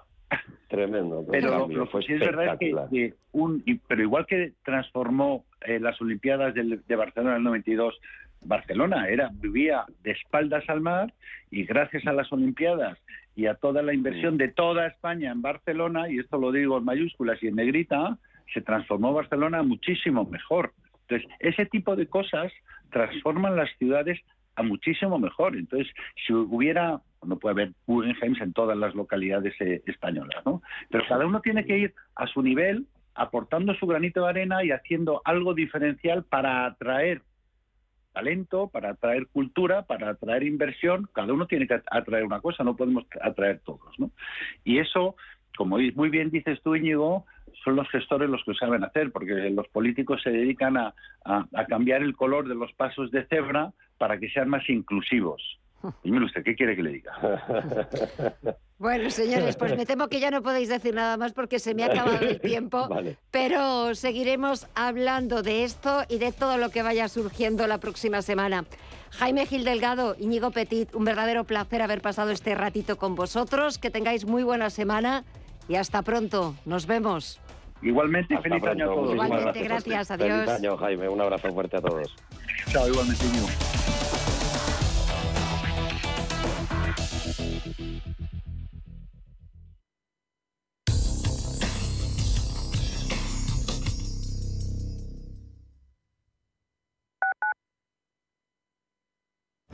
tremendo. Pero lo, que sí es verdad es que, un, pero igual que transformó eh, las Olimpiadas de, de Barcelona en el 92 Barcelona era vivía de espaldas al mar y gracias a las Olimpiadas y a toda la inversión de toda España en Barcelona, y esto lo digo en mayúsculas y en negrita, se transformó Barcelona muchísimo mejor. Entonces, ese tipo de cosas transforman las ciudades a muchísimo mejor. Entonces, si hubiera, no puede haber Guggenheims en todas las localidades eh, españolas, ¿no? Pero cada uno tiene que ir a su nivel, aportando su granito de arena y haciendo algo diferencial para atraer talento, para atraer cultura, para atraer inversión. Cada uno tiene que atraer una cosa, no podemos atraer todos. ¿no? Y eso, como muy bien dices tú, Íñigo, son los gestores los que saben hacer, porque los políticos se dedican a, a cambiar el color de los pasos de cebra para que sean más inclusivos. Dime usted, ¿qué quiere que le diga? Bueno, señores, pues me temo que ya no podéis decir nada más porque se me ha acabado el tiempo, pero seguiremos hablando de esto y de todo lo que vaya surgiendo la próxima semana. Jaime Gil Delgado, Íñigo Petit, un verdadero placer haber pasado este ratito con vosotros. Que tengáis muy buena semana y hasta pronto. Nos vemos. Igualmente, feliz año a todos. Igualmente, gracias. Adiós. Feliz año, Jaime. Un abrazo fuerte a todos. Chao, igualmente, Íñigo.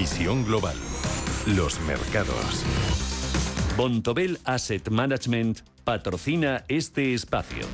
Visión global. Los mercados. Bontobel Asset Management patrocina este espacio.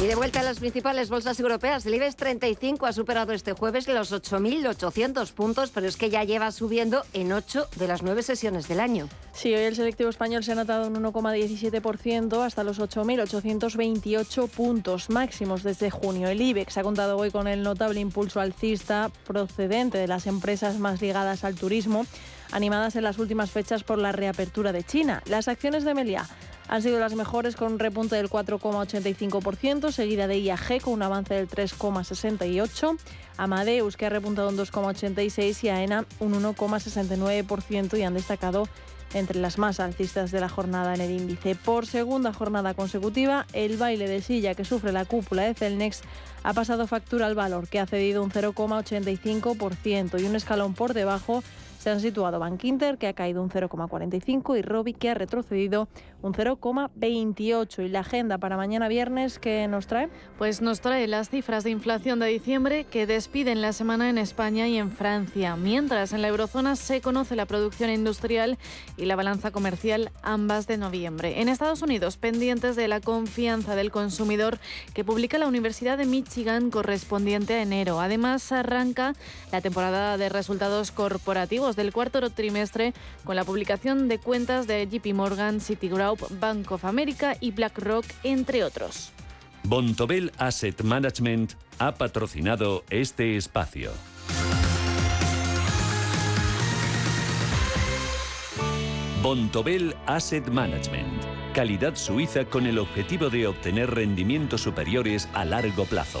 Y de vuelta a las principales bolsas europeas, el IBEX 35 ha superado este jueves los 8.800 puntos, pero es que ya lleva subiendo en 8 de las 9 sesiones del año. Sí, hoy el selectivo español se ha notado un 1,17% hasta los 8.828 puntos máximos desde junio. El IBEX ha contado hoy con el notable impulso alcista procedente de las empresas más ligadas al turismo, animadas en las últimas fechas por la reapertura de China. Las acciones de Meliá han sido las mejores con un repunte del 4,85%, seguida de IAG con un avance del 3,68%, Amadeus que ha repuntado un 2,86% y AENA un 1,69% y han destacado entre las más alcistas de la jornada en el índice. Por segunda jornada consecutiva, el baile de silla que sufre la cúpula de Celnex ha pasado factura al valor, que ha cedido un 0,85% y un escalón por debajo se han situado Bank Inter, que ha caído un 0,45, y Robi, que ha retrocedido un 0,28. ¿Y la agenda para mañana viernes qué nos trae? Pues nos trae las cifras de inflación de diciembre que despiden la semana en España y en Francia, mientras en la eurozona se conoce la producción industrial y la balanza comercial, ambas de noviembre. En Estados Unidos, pendientes de la confianza del consumidor que publica la Universidad de Michigan correspondiente a enero. Además, arranca la temporada de resultados corporativos del cuarto trimestre con la publicación de cuentas de JP Morgan, Citigroup, Bank of America y BlackRock, entre otros. Bontobel Asset Management ha patrocinado este espacio. Bontobel Asset Management calidad suiza con el objetivo de obtener rendimientos superiores a largo plazo.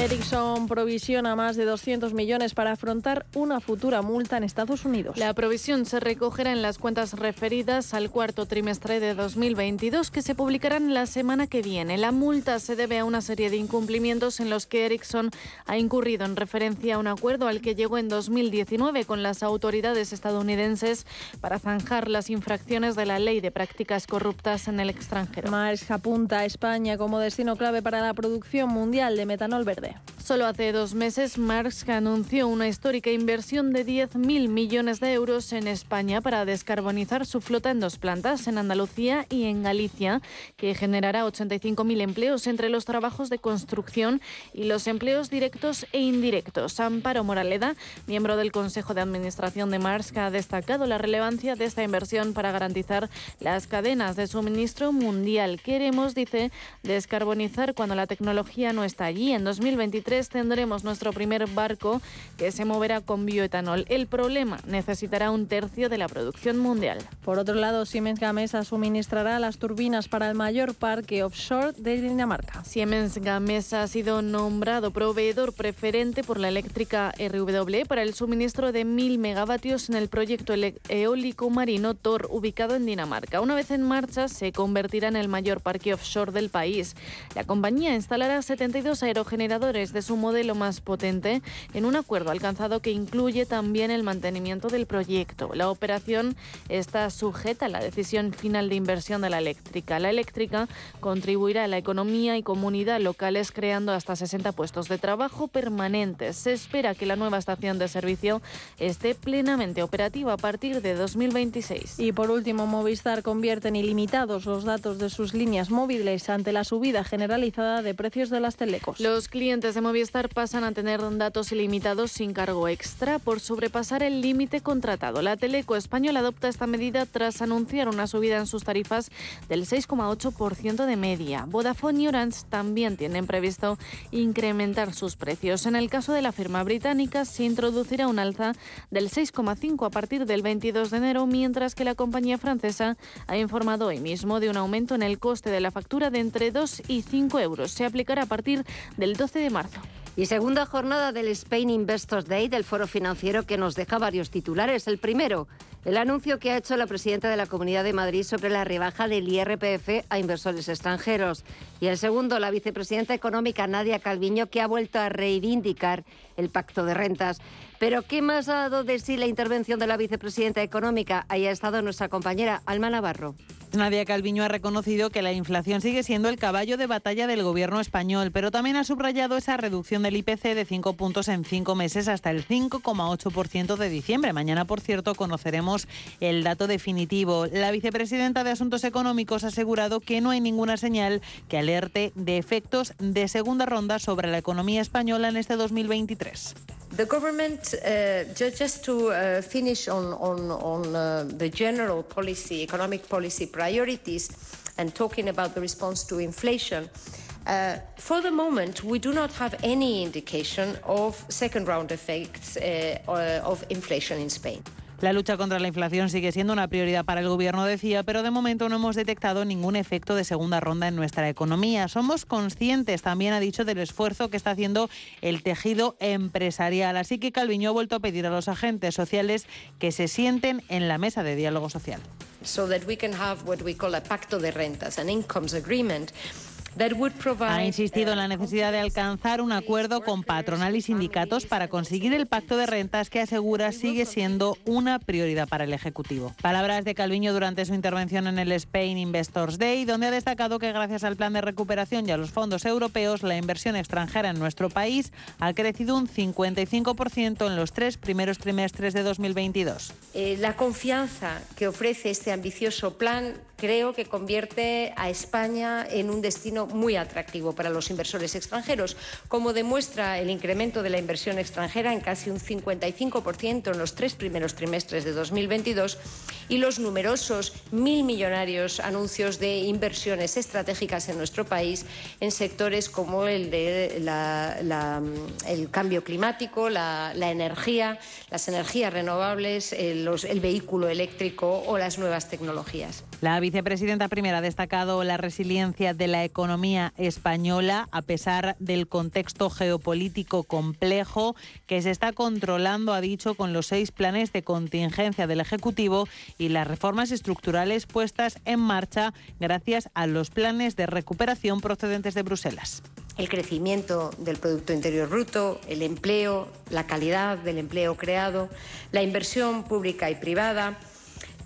Ericsson provisiona más de 200 millones para afrontar una futura multa en Estados Unidos. La provisión se recogerá en las cuentas referidas al cuarto trimestre de 2022 que se publicarán la semana que viene. La multa se debe a una serie de incumplimientos en los que Ericsson ha incurrido en referencia a un acuerdo al que llegó en 2019 con las autoridades estadounidenses para zanjar las infracciones de la ley de prácticas corruptas en el extranjero. Maersk apunta a España como destino clave para la producción mundial de metanol verde. Solo hace dos meses, Maersk anunció una histórica inversión de 10.000 millones de euros en España para descarbonizar su flota en dos plantas, en Andalucía y en Galicia, que generará 85.000 empleos entre los trabajos de construcción y los empleos directos e indirectos. Amparo Moraleda, miembro del Consejo de Administración de Maersk, ha destacado la relevancia de esta inversión para garantizar las cadenas de suministro mundial. Queremos, dice, descarbonizar cuando la tecnología no está allí. En 2023 tendremos nuestro primer barco que se moverá con bioetanol. El problema necesitará un tercio de la producción mundial. Por otro lado, Siemens Gamesa suministrará las turbinas para el mayor parque offshore de Dinamarca. Siemens Gamesa ha sido nombrado proveedor preferente por la eléctrica RW para el suministro de 1.000 megavatios en el proyecto eólico marino Thor, ubicado en Dinamarca. Una vez en marcha, se convertirá en el mayor parque offshore del país. La compañía instalará 72 aerogeneradores de su modelo más potente en un acuerdo alcanzado que incluye también el mantenimiento del proyecto. La operación está sujeta a la decisión final de inversión de la eléctrica. La eléctrica contribuirá a la economía y comunidad locales creando hasta 60 puestos de trabajo permanentes. Se espera que la nueva estación de servicio esté plenamente operativa a partir de 2026. Y por último, Movistar convierte en ilimitados los datos de sus líneas móviles ante la subida generalizada de precios de las telecos. Los clientes de Movistar pasan a tener datos ilimitados sin cargo extra por sobrepasar el límite contratado. La Teleco española adopta esta medida tras anunciar una subida en sus tarifas del 6,8% de media. Vodafone y Orange también tienen previsto incrementar sus precios. En el caso de la firma británica se introducirá un alza del 6,5 a partir del 22 de enero, mientras que la compañía francesa ha informado hoy mismo de un aumento en el coste de la factura de entre 2 y 5 euros. Se aplicará a partir del 12 de Y segunda jornada del Spain Investors Day del Foro Financiero que nos deja varios titulares. El primero, el anuncio que ha hecho la presidenta de la Comunidad de Madrid sobre la rebaja del IRPF a inversores extranjeros. Y el segundo, la vicepresidenta económica Nadia Calviño, que ha vuelto a reivindicar el pacto de rentas. Pero ¿qué más ha dado de sí la intervención de la vicepresidenta económica? Ahí ha estado nuestra compañera Alma Navarro. Nadia Calviño ha reconocido que la inflación sigue siendo el caballo de batalla del gobierno español, pero también ha subrayado esa reducción del IPC de 5 puntos en 5 meses hasta el 5,8% de diciembre. Mañana, por cierto, conoceremos el dato definitivo. La vicepresidenta de Asuntos Económicos ha asegurado que no hay ninguna señal que alerte de efectos de segunda ronda sobre la economía española en este 2023. The government, uh, just to uh, finish on, on, on uh, the general policy, economic policy priorities, and talking about the response to inflation. Uh, for the moment, we do not have any indication of second round effects uh, uh, of inflation in Spain. La lucha contra la inflación sigue siendo una prioridad para el gobierno, decía, pero de momento no hemos detectado ningún efecto de segunda ronda en nuestra economía. Somos conscientes, también ha dicho, del esfuerzo que está haciendo el tejido empresarial. Así que Calviño ha vuelto a pedir a los agentes sociales que se sienten en la mesa de diálogo social. So that we can have what we call a pacto de rentas, an incomes agreement. Ha insistido en la necesidad de alcanzar un acuerdo con patronal y sindicatos para conseguir el pacto de rentas que asegura sigue siendo una prioridad para el Ejecutivo. Palabras de Calviño durante su intervención en el Spain Investors Day, donde ha destacado que gracias al plan de recuperación y a los fondos europeos, la inversión extranjera en nuestro país ha crecido un 55% en los tres primeros trimestres de 2022. Eh, la confianza que ofrece este ambicioso plan creo que convierte a España en un destino muy atractivo para los inversores extranjeros, como demuestra el incremento de la inversión extranjera en casi un 55% en los tres primeros trimestres de 2022 y los numerosos mil millonarios anuncios de inversiones estratégicas en nuestro país en sectores como el de el cambio climático, la, energía, las energías renovables, el, el vehículo eléctrico o las nuevas tecnologías. La vicepresidenta primera ha destacado la resiliencia de la economía española a pesar del contexto geopolítico complejo que se está controlando, ha dicho, con los seis planes de contingencia del Ejecutivo y las reformas estructurales puestas en marcha gracias a los planes de recuperación procedentes de Bruselas. El crecimiento del Producto Interior Bruto, el empleo, la calidad del empleo creado, la inversión pública y privada,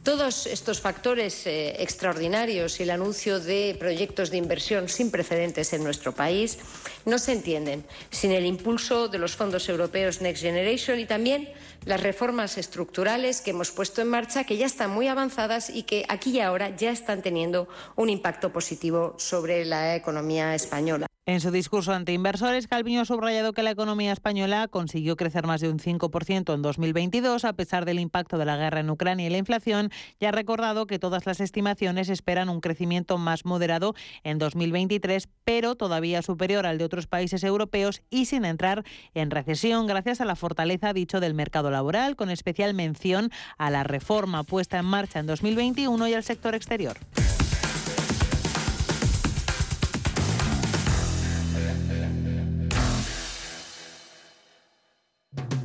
todos estos factores eh, extraordinarios y el anuncio de proyectos de inversión sin precedentes en nuestro país no se entienden sin el impulso de los fondos europeos Next Generation y también las reformas estructurales que hemos puesto en marcha, que ya están muy avanzadas y que aquí y ahora ya están teniendo un impacto positivo sobre la economía española. En su discurso ante inversores, Calviño ha subrayado que la economía española consiguió crecer más de un 5% en 2022 a pesar del impacto de la guerra en Ucrania y la inflación y ha recordado que todas las estimaciones esperan un crecimiento más moderado en 2023, pero todavía superior al de otros países europeos y sin entrar en recesión gracias a la fortaleza, dicho, del mercado laboral, con especial mención a la reforma puesta en marcha en 2021 y al sector exterior.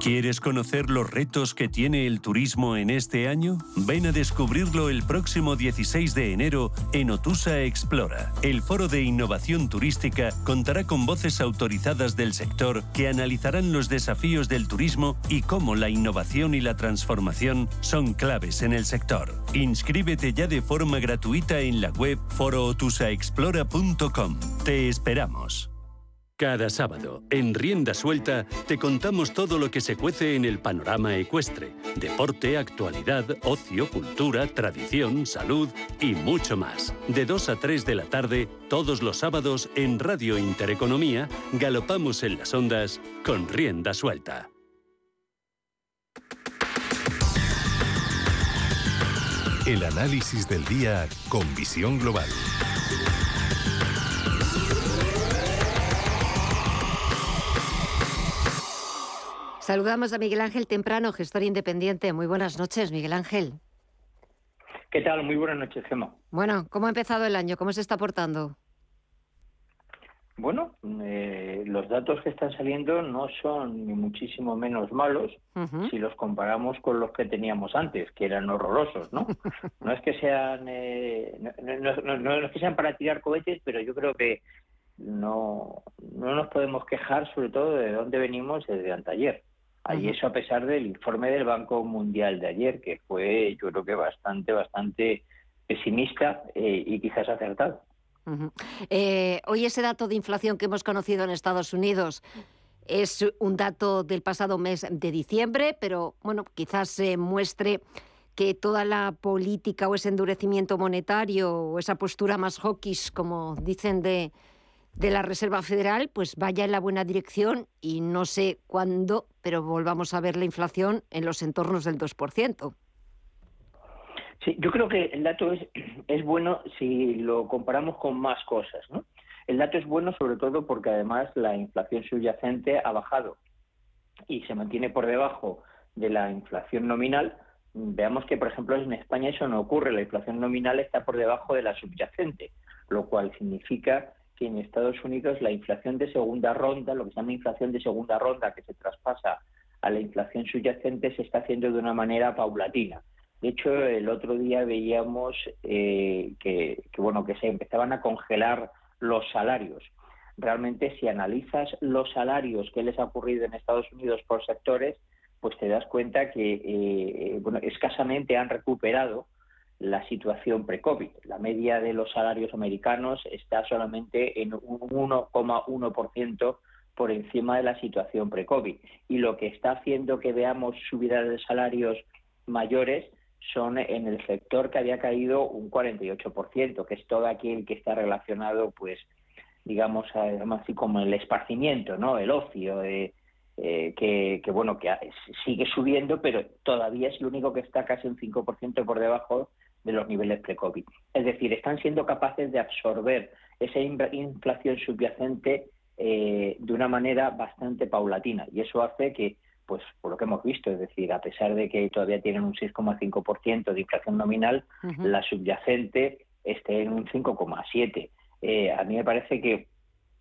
¿Quieres conocer los retos que tiene el turismo en este año? Ven a descubrirlo el próximo 16 de enero en Otusa Explora. El foro de innovación turística contará con voces autorizadas del sector que analizarán los desafíos del turismo y cómo la innovación y la transformación son claves en el sector. Inscríbete ya de forma gratuita en la web forootusaexplora.com. Te esperamos. Cada sábado, en Rienda Suelta, te contamos todo lo que se cuece en el panorama ecuestre. Deporte, actualidad, ocio, cultura, tradición, salud y mucho más. De 2 a 3 de la tarde, todos los sábados, en Radio Intereconomía, galopamos en las ondas con Rienda Suelta. El análisis del día con visión global. Saludamos a Miguel Ángel Temprano, gestor independiente. Muy buenas noches, Miguel Ángel. ¿Qué tal? Muy buenas noches, Gemma. Bueno, ¿cómo ha empezado el año? ¿Cómo se está portando? Bueno, eh, los datos que están saliendo no son ni muchísimo menos malos si los comparamos con los que teníamos antes, que eran horrorosos, ¿no? no es que sean eh, no, es que sean para tirar cohetes, pero yo creo que no, no nos podemos quejar sobre todo de dónde venimos desde anteayer. Y eso a pesar del informe del Banco Mundial de ayer, que fue yo creo que bastante, bastante pesimista eh, y quizás acertado. Eh, hoy ese dato de inflación que hemos conocido en Estados Unidos es un dato del pasado mes de diciembre, pero bueno, quizás se muestre que toda la política o ese endurecimiento monetario o esa postura más hawkish, como dicen de, de la Reserva Federal pues vaya en la buena dirección y no sé cuándo, pero volvamos a ver la inflación en los entornos del 2%. Sí, yo creo que el dato es, es bueno si lo comparamos con más cosas. ¿no? El dato es bueno sobre todo porque además la inflación subyacente ha bajado y se mantiene por debajo de la inflación nominal. Veamos que, por ejemplo, en España eso no ocurre. La inflación nominal está por debajo de la subyacente, lo cual significa que en Estados Unidos la inflación de segunda ronda, lo que se llama inflación de segunda ronda, que se traspasa a la inflación subyacente, se está haciendo de una manera paulatina. De hecho, el otro día veíamos eh, que, bueno, que se empezaban a congelar los salarios. Realmente, si analizas los salarios que les ha ocurrido en Estados Unidos por sectores, pues te das cuenta que eh, bueno, escasamente han recuperado la situación pre-COVID. La media de los salarios americanos está solamente en un 1,1% por encima de la situación pre-COVID. Y lo que está haciendo que veamos subidas de salarios mayores son en el sector que había caído un 48%, que es todo aquel que está relacionado, pues, digamos, así como el esparcimiento, ¿no? El ocio, eh, eh, que, que, bueno, que sigue subiendo, pero todavía es el único que está casi un 5% por debajo de los niveles pre-COVID. Es decir, están siendo capaces de absorber esa inflación subyacente eh, de una manera bastante paulatina y eso hace que, pues por lo que hemos visto, es decir, a pesar de que todavía tienen un 6,5% de inflación nominal, la subyacente esté en un 5,7%. Eh, a mí me parece que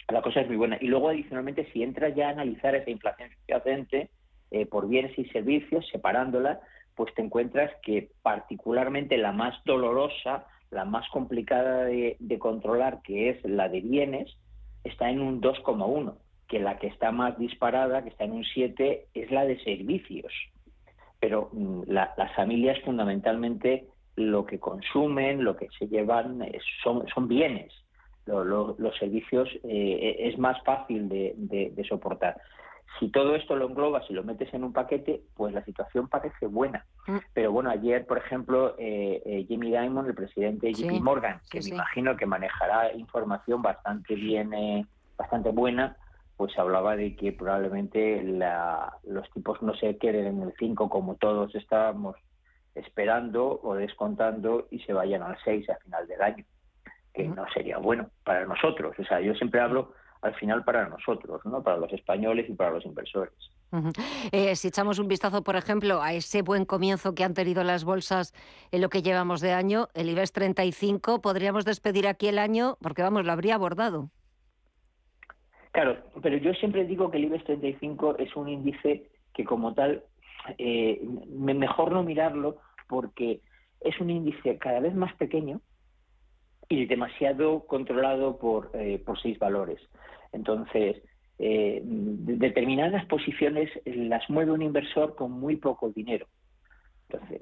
la cosa es muy buena. Y luego, adicionalmente, si entras ya a analizar esa inflación subyacente eh, por bienes y servicios, separándola, pues te encuentras que particularmente la más dolorosa, la más complicada de, controlar, que es la de bienes, está en un 2,1, que la que está más disparada, que está en un 7, es la de servicios. Pero mm, las familias fundamentalmente lo que consumen, lo que se llevan son, son bienes. los servicios eh, es más fácil de soportar. Si todo esto lo englobas y lo metes en un paquete, pues la situación parece buena. Mm. Pero bueno, ayer, por ejemplo, eh, eh, Jimmy Dimon, el presidente de JP Morgan, que me imagino que manejará información bastante bien, eh, bastante buena, pues hablaba de que probablemente los tipos no se queden en el 5 como todos estábamos esperando o descontando y se vayan al 6 a final del año, que no sería bueno para nosotros. O sea, yo siempre hablo al final para nosotros, ¿no? para los españoles y para los inversores. Eh, si echamos un vistazo, por ejemplo, a ese buen comienzo que han tenido las bolsas en lo que llevamos de año, el IBEX 35, podríamos despedir aquí el año porque, vamos, lo habría abordado. Claro, pero yo siempre digo que el IBEX 35 es un índice que como tal, eh, mejor no mirarlo porque es un índice cada vez más pequeño y demasiado controlado por, eh, por seis valores. Entonces, eh, determinadas posiciones las mueve un inversor con muy poco dinero. Entonces,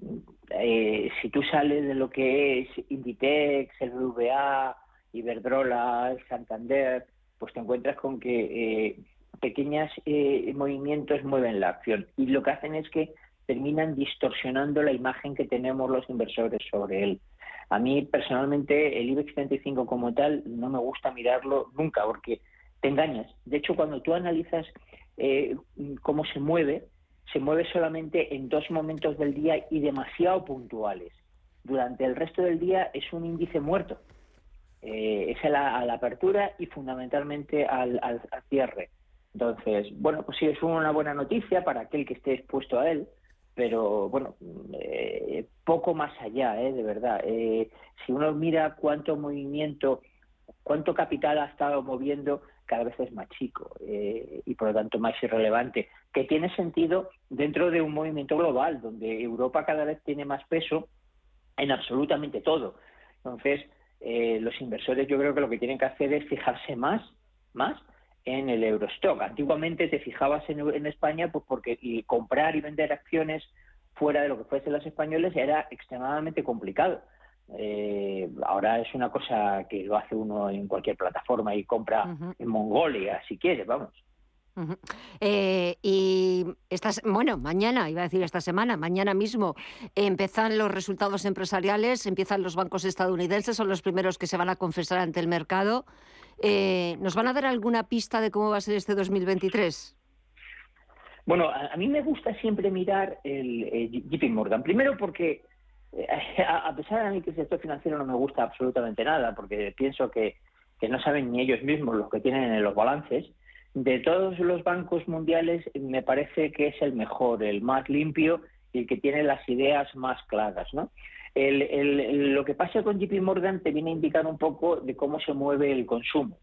eh, si tú sales de lo que es Inditex, el VA, Iberdrola, Santander, pues te encuentras con que pequeños movimientos mueven la acción y lo que hacen es que terminan distorsionando la imagen que tenemos los inversores sobre él. A mí personalmente el IBEX 35 como tal no me gusta mirarlo nunca porque te engañas. De hecho, cuando tú analizas eh, cómo se mueve, se mueve solamente en dos momentos del día y demasiado puntuales. Durante el resto del día es un índice muerto. Eh, es a la, apertura y fundamentalmente al, cierre. Entonces, bueno, pues sí, es una buena noticia para aquel que esté expuesto a él, pero bueno, eh, poco más allá, de verdad. si uno mira cuánto movimiento, cuánto capital ha estado moviendo cada vez es más chico eh, y por lo tanto más irrelevante, que tiene sentido dentro de un movimiento global donde Europa cada vez tiene más peso en absolutamente todo. Entonces, eh, los inversores yo creo que lo que tienen que hacer es fijarse más, más en el Eurostock. Antiguamente te fijabas en, en España pues porque y comprar y vender acciones fuera de lo que fuesen los españoles era extremadamente complicado. Eh, ahora es una cosa que lo hace uno en cualquier plataforma y compra en Mongolia, si quiere, vamos. Eh, y estas, bueno, mañana, iba a decir esta semana, mañana mismo empiezan los resultados empresariales, empiezan los bancos estadounidenses, son los primeros que se van a confesar ante el mercado. Eh, ¿Nos van a dar alguna pista de cómo va a ser este 2023? Bueno, a, mí me gusta siempre mirar el, el JP Morgan. Primero porque a pesar de que el sector financiero no me gusta absolutamente nada, porque pienso que, no saben ni ellos mismos lo que tienen en los balances, de todos los bancos mundiales me parece que es el mejor, el más limpio y el que tiene las ideas más claras, ¿no? Lo que pasa con JP Morgan te viene a indicar un poco de cómo se mueve el consumo.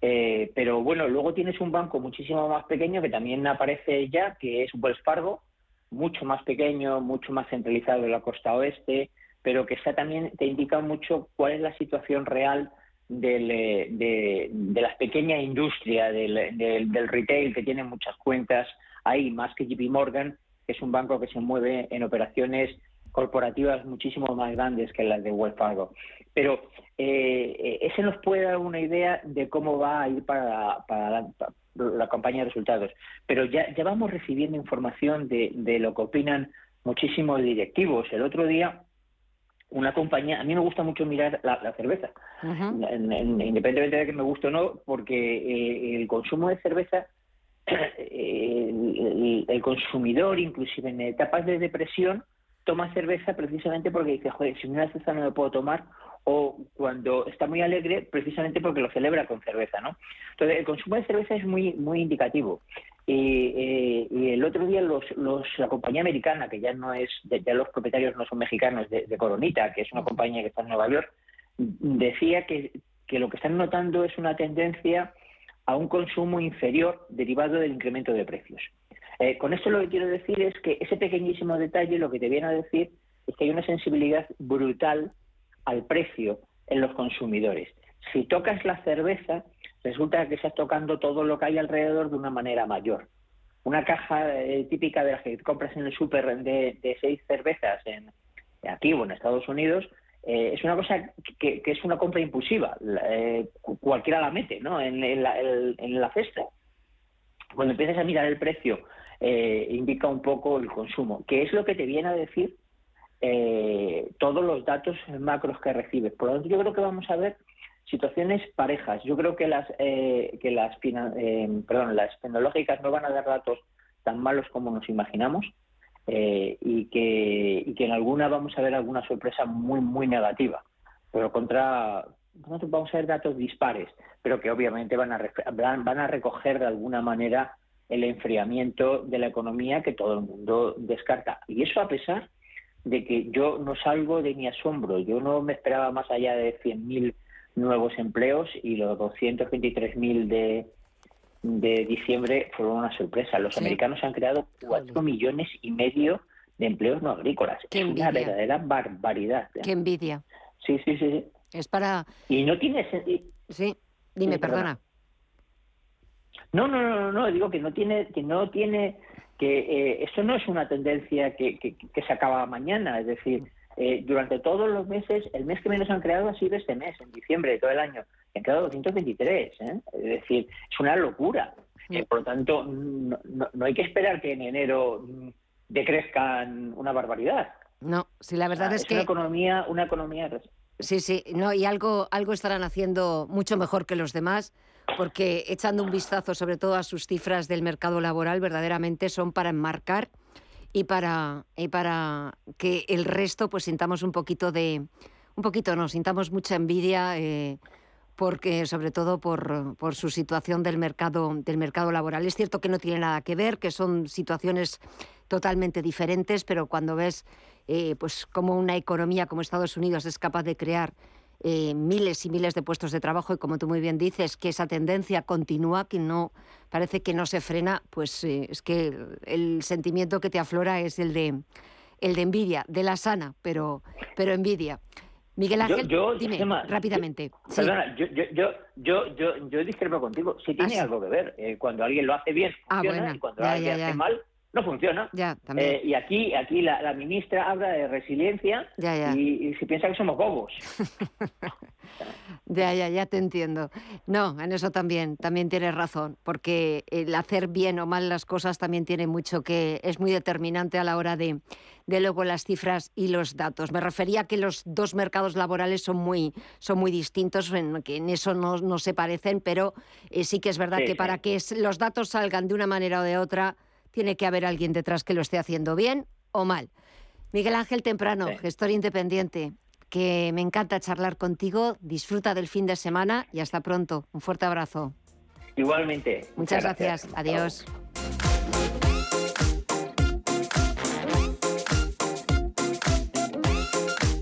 Eh, pero bueno, luego tienes un banco muchísimo más pequeño que también aparece ya, que es Wells Fargo, mucho más pequeño, mucho más centralizado en la costa oeste, pero que está también te indica mucho cuál es la situación real del, eh, de, de, la pequeña industria del, del, retail que tiene muchas cuentas ahí, más que JP Morgan, que es un banco que se mueve en operaciones corporativas muchísimo más grandes que las de Wells Fargo. Pero eh, ese nos puede dar una idea de cómo va a ir para, para, la, la, campaña de resultados. Pero ya, ya vamos recibiendo información de, de lo que opinan muchísimos directivos. El otro día una compañía, a mí me gusta mucho mirar la, cerveza, independientemente de que me guste o no, porque eh, el consumo de cerveza, el, el, consumidor, inclusive en etapas de depresión, toma cerveza precisamente porque dice, joder, si una cerveza no me puedo tomar, o cuando está muy alegre, precisamente porque lo celebra con cerveza, ¿no? Entonces, el consumo de cerveza es muy, muy indicativo. Eh, y el otro día los, los, la compañía americana, que ya no es, ya los propietarios no son mexicanos, de, Coronita, que es una compañía que está en Nueva York, decía que, que lo que están notando es una tendencia a un consumo inferior derivado del incremento de precios. Eh, con esto lo que quiero decir es que ese pequeñísimo detalle lo que te viene a decir es que hay una sensibilidad brutal al precio en los consumidores. Si tocas la cerveza, resulta que estás tocando todo lo que hay alrededor de una manera mayor. Una caja eh, típica de las que compras en el súper de, seis cervezas en, aquí o en Estados Unidos eh, es una cosa que, es una compra impulsiva. Eh, cualquiera la mete ¿no? en, la, en, la, cesta. Cuando empiezas a mirar el precio, indica un poco el consumo, que es lo que te viene a decir todos los datos macros que recibes. Por lo tanto, yo creo que vamos a ver situaciones parejas. Yo creo que las eh, que las eh, perdón, las tecnológicas no van a dar datos tan malos como nos imaginamos eh, y que y que en alguna vamos a ver alguna sorpresa muy muy negativa. Pero contra vamos a ver datos dispares, pero que obviamente van a van a recoger de alguna manera el enfriamiento de la economía que todo el mundo descarta. Y eso a pesar de que yo no salgo de mi asombro, yo no me esperaba más allá de 100.000 nuevos empleos y los 223.000 de, de diciembre fueron una sorpresa. Los americanos han creado 4 millones y medio de empleos no agrícolas. es una verdadera barbaridad. Qué envidia. Sí, sí, sí, Es para... Y no tiene sentido... Sí, dime, perdona. No, no, no, no, digo que no tiene, que no tiene, que eh, esto no es una tendencia que, que, que se acaba mañana, es decir, eh, durante todos los meses, el mes que menos han creado ha sido este mes, en diciembre de todo el año. Han creado 223, ¿eh? es decir, es una locura. Eh, por lo tanto, no, hay que esperar que en enero decrezcan una barbaridad. No, sí, la verdad es, que... Una economía, una economía... Sí, sí, no, y algo, algo estarán haciendo mucho mejor que los demás, porque echando un vistazo sobre todo a sus cifras del mercado laboral, verdaderamente son para enmarcar y para, y para que el resto pues sintamos un poquito de, un poquito no, sintamos mucha envidia, eh, porque sobre todo por, por, su situación del mercado, del mercado laboral. Es cierto que no tiene nada que ver, que son situaciones totalmente diferentes, pero cuando ves eh, pues como una economía como Estados Unidos es capaz de crear eh, miles y miles de puestos de trabajo y como tú muy bien dices, que esa tendencia continúa, que no parece que no se frena, pues eh, es que el, sentimiento que te aflora es el de el de envidia, de la sana, pero, pero envidia. Miguel Ángel, dime rápidamente. Perdona, yo, yo, yo, yo, yo, discrepo contigo. Sí tiene ah, algo que ver. Eh, cuando alguien lo hace bien, ah, funciona, y cuando alguien lo hace mal, no funciona. Ya. Eh, y aquí, aquí la, ministra habla de resiliencia Y, se piensa que somos bobos. ya, ya, ya te entiendo. No, en eso también, también tienes razón, porque el hacer bien o mal las cosas también tiene mucho que, es muy determinante a la hora de, de luego las cifras y los datos. Me refería a que los dos mercados laborales son muy, son muy distintos, en, que en eso no, no se parecen, pero eh, sí que es verdad que para que los datos salgan de una manera o de otra, tiene que haber alguien detrás que lo esté haciendo bien o mal. Miguel Ángel Temprano, gestor independiente, que me encanta charlar contigo, disfruta del fin de semana y hasta pronto. Un fuerte abrazo. Igualmente. Muchas, gracias. Adiós.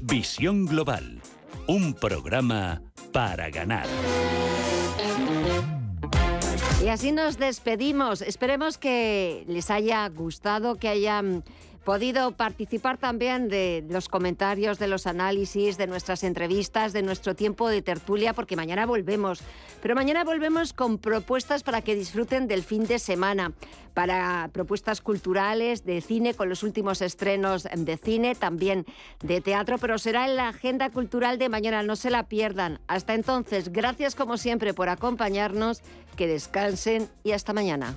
Visión Global, un programa para ganar. Y así nos despedimos. Esperemos que les haya gustado, que hayan podido participar también de los comentarios, de los análisis, de nuestras entrevistas, de nuestro tiempo de tertulia, porque mañana volvemos. Pero mañana volvemos con propuestas para que disfruten del fin de semana, para propuestas culturales, de cine, con los últimos estrenos de cine, también de teatro, pero será en la agenda cultural de mañana, no se la pierdan. Hasta entonces, gracias como siempre por acompañarnos, que descansen y hasta mañana.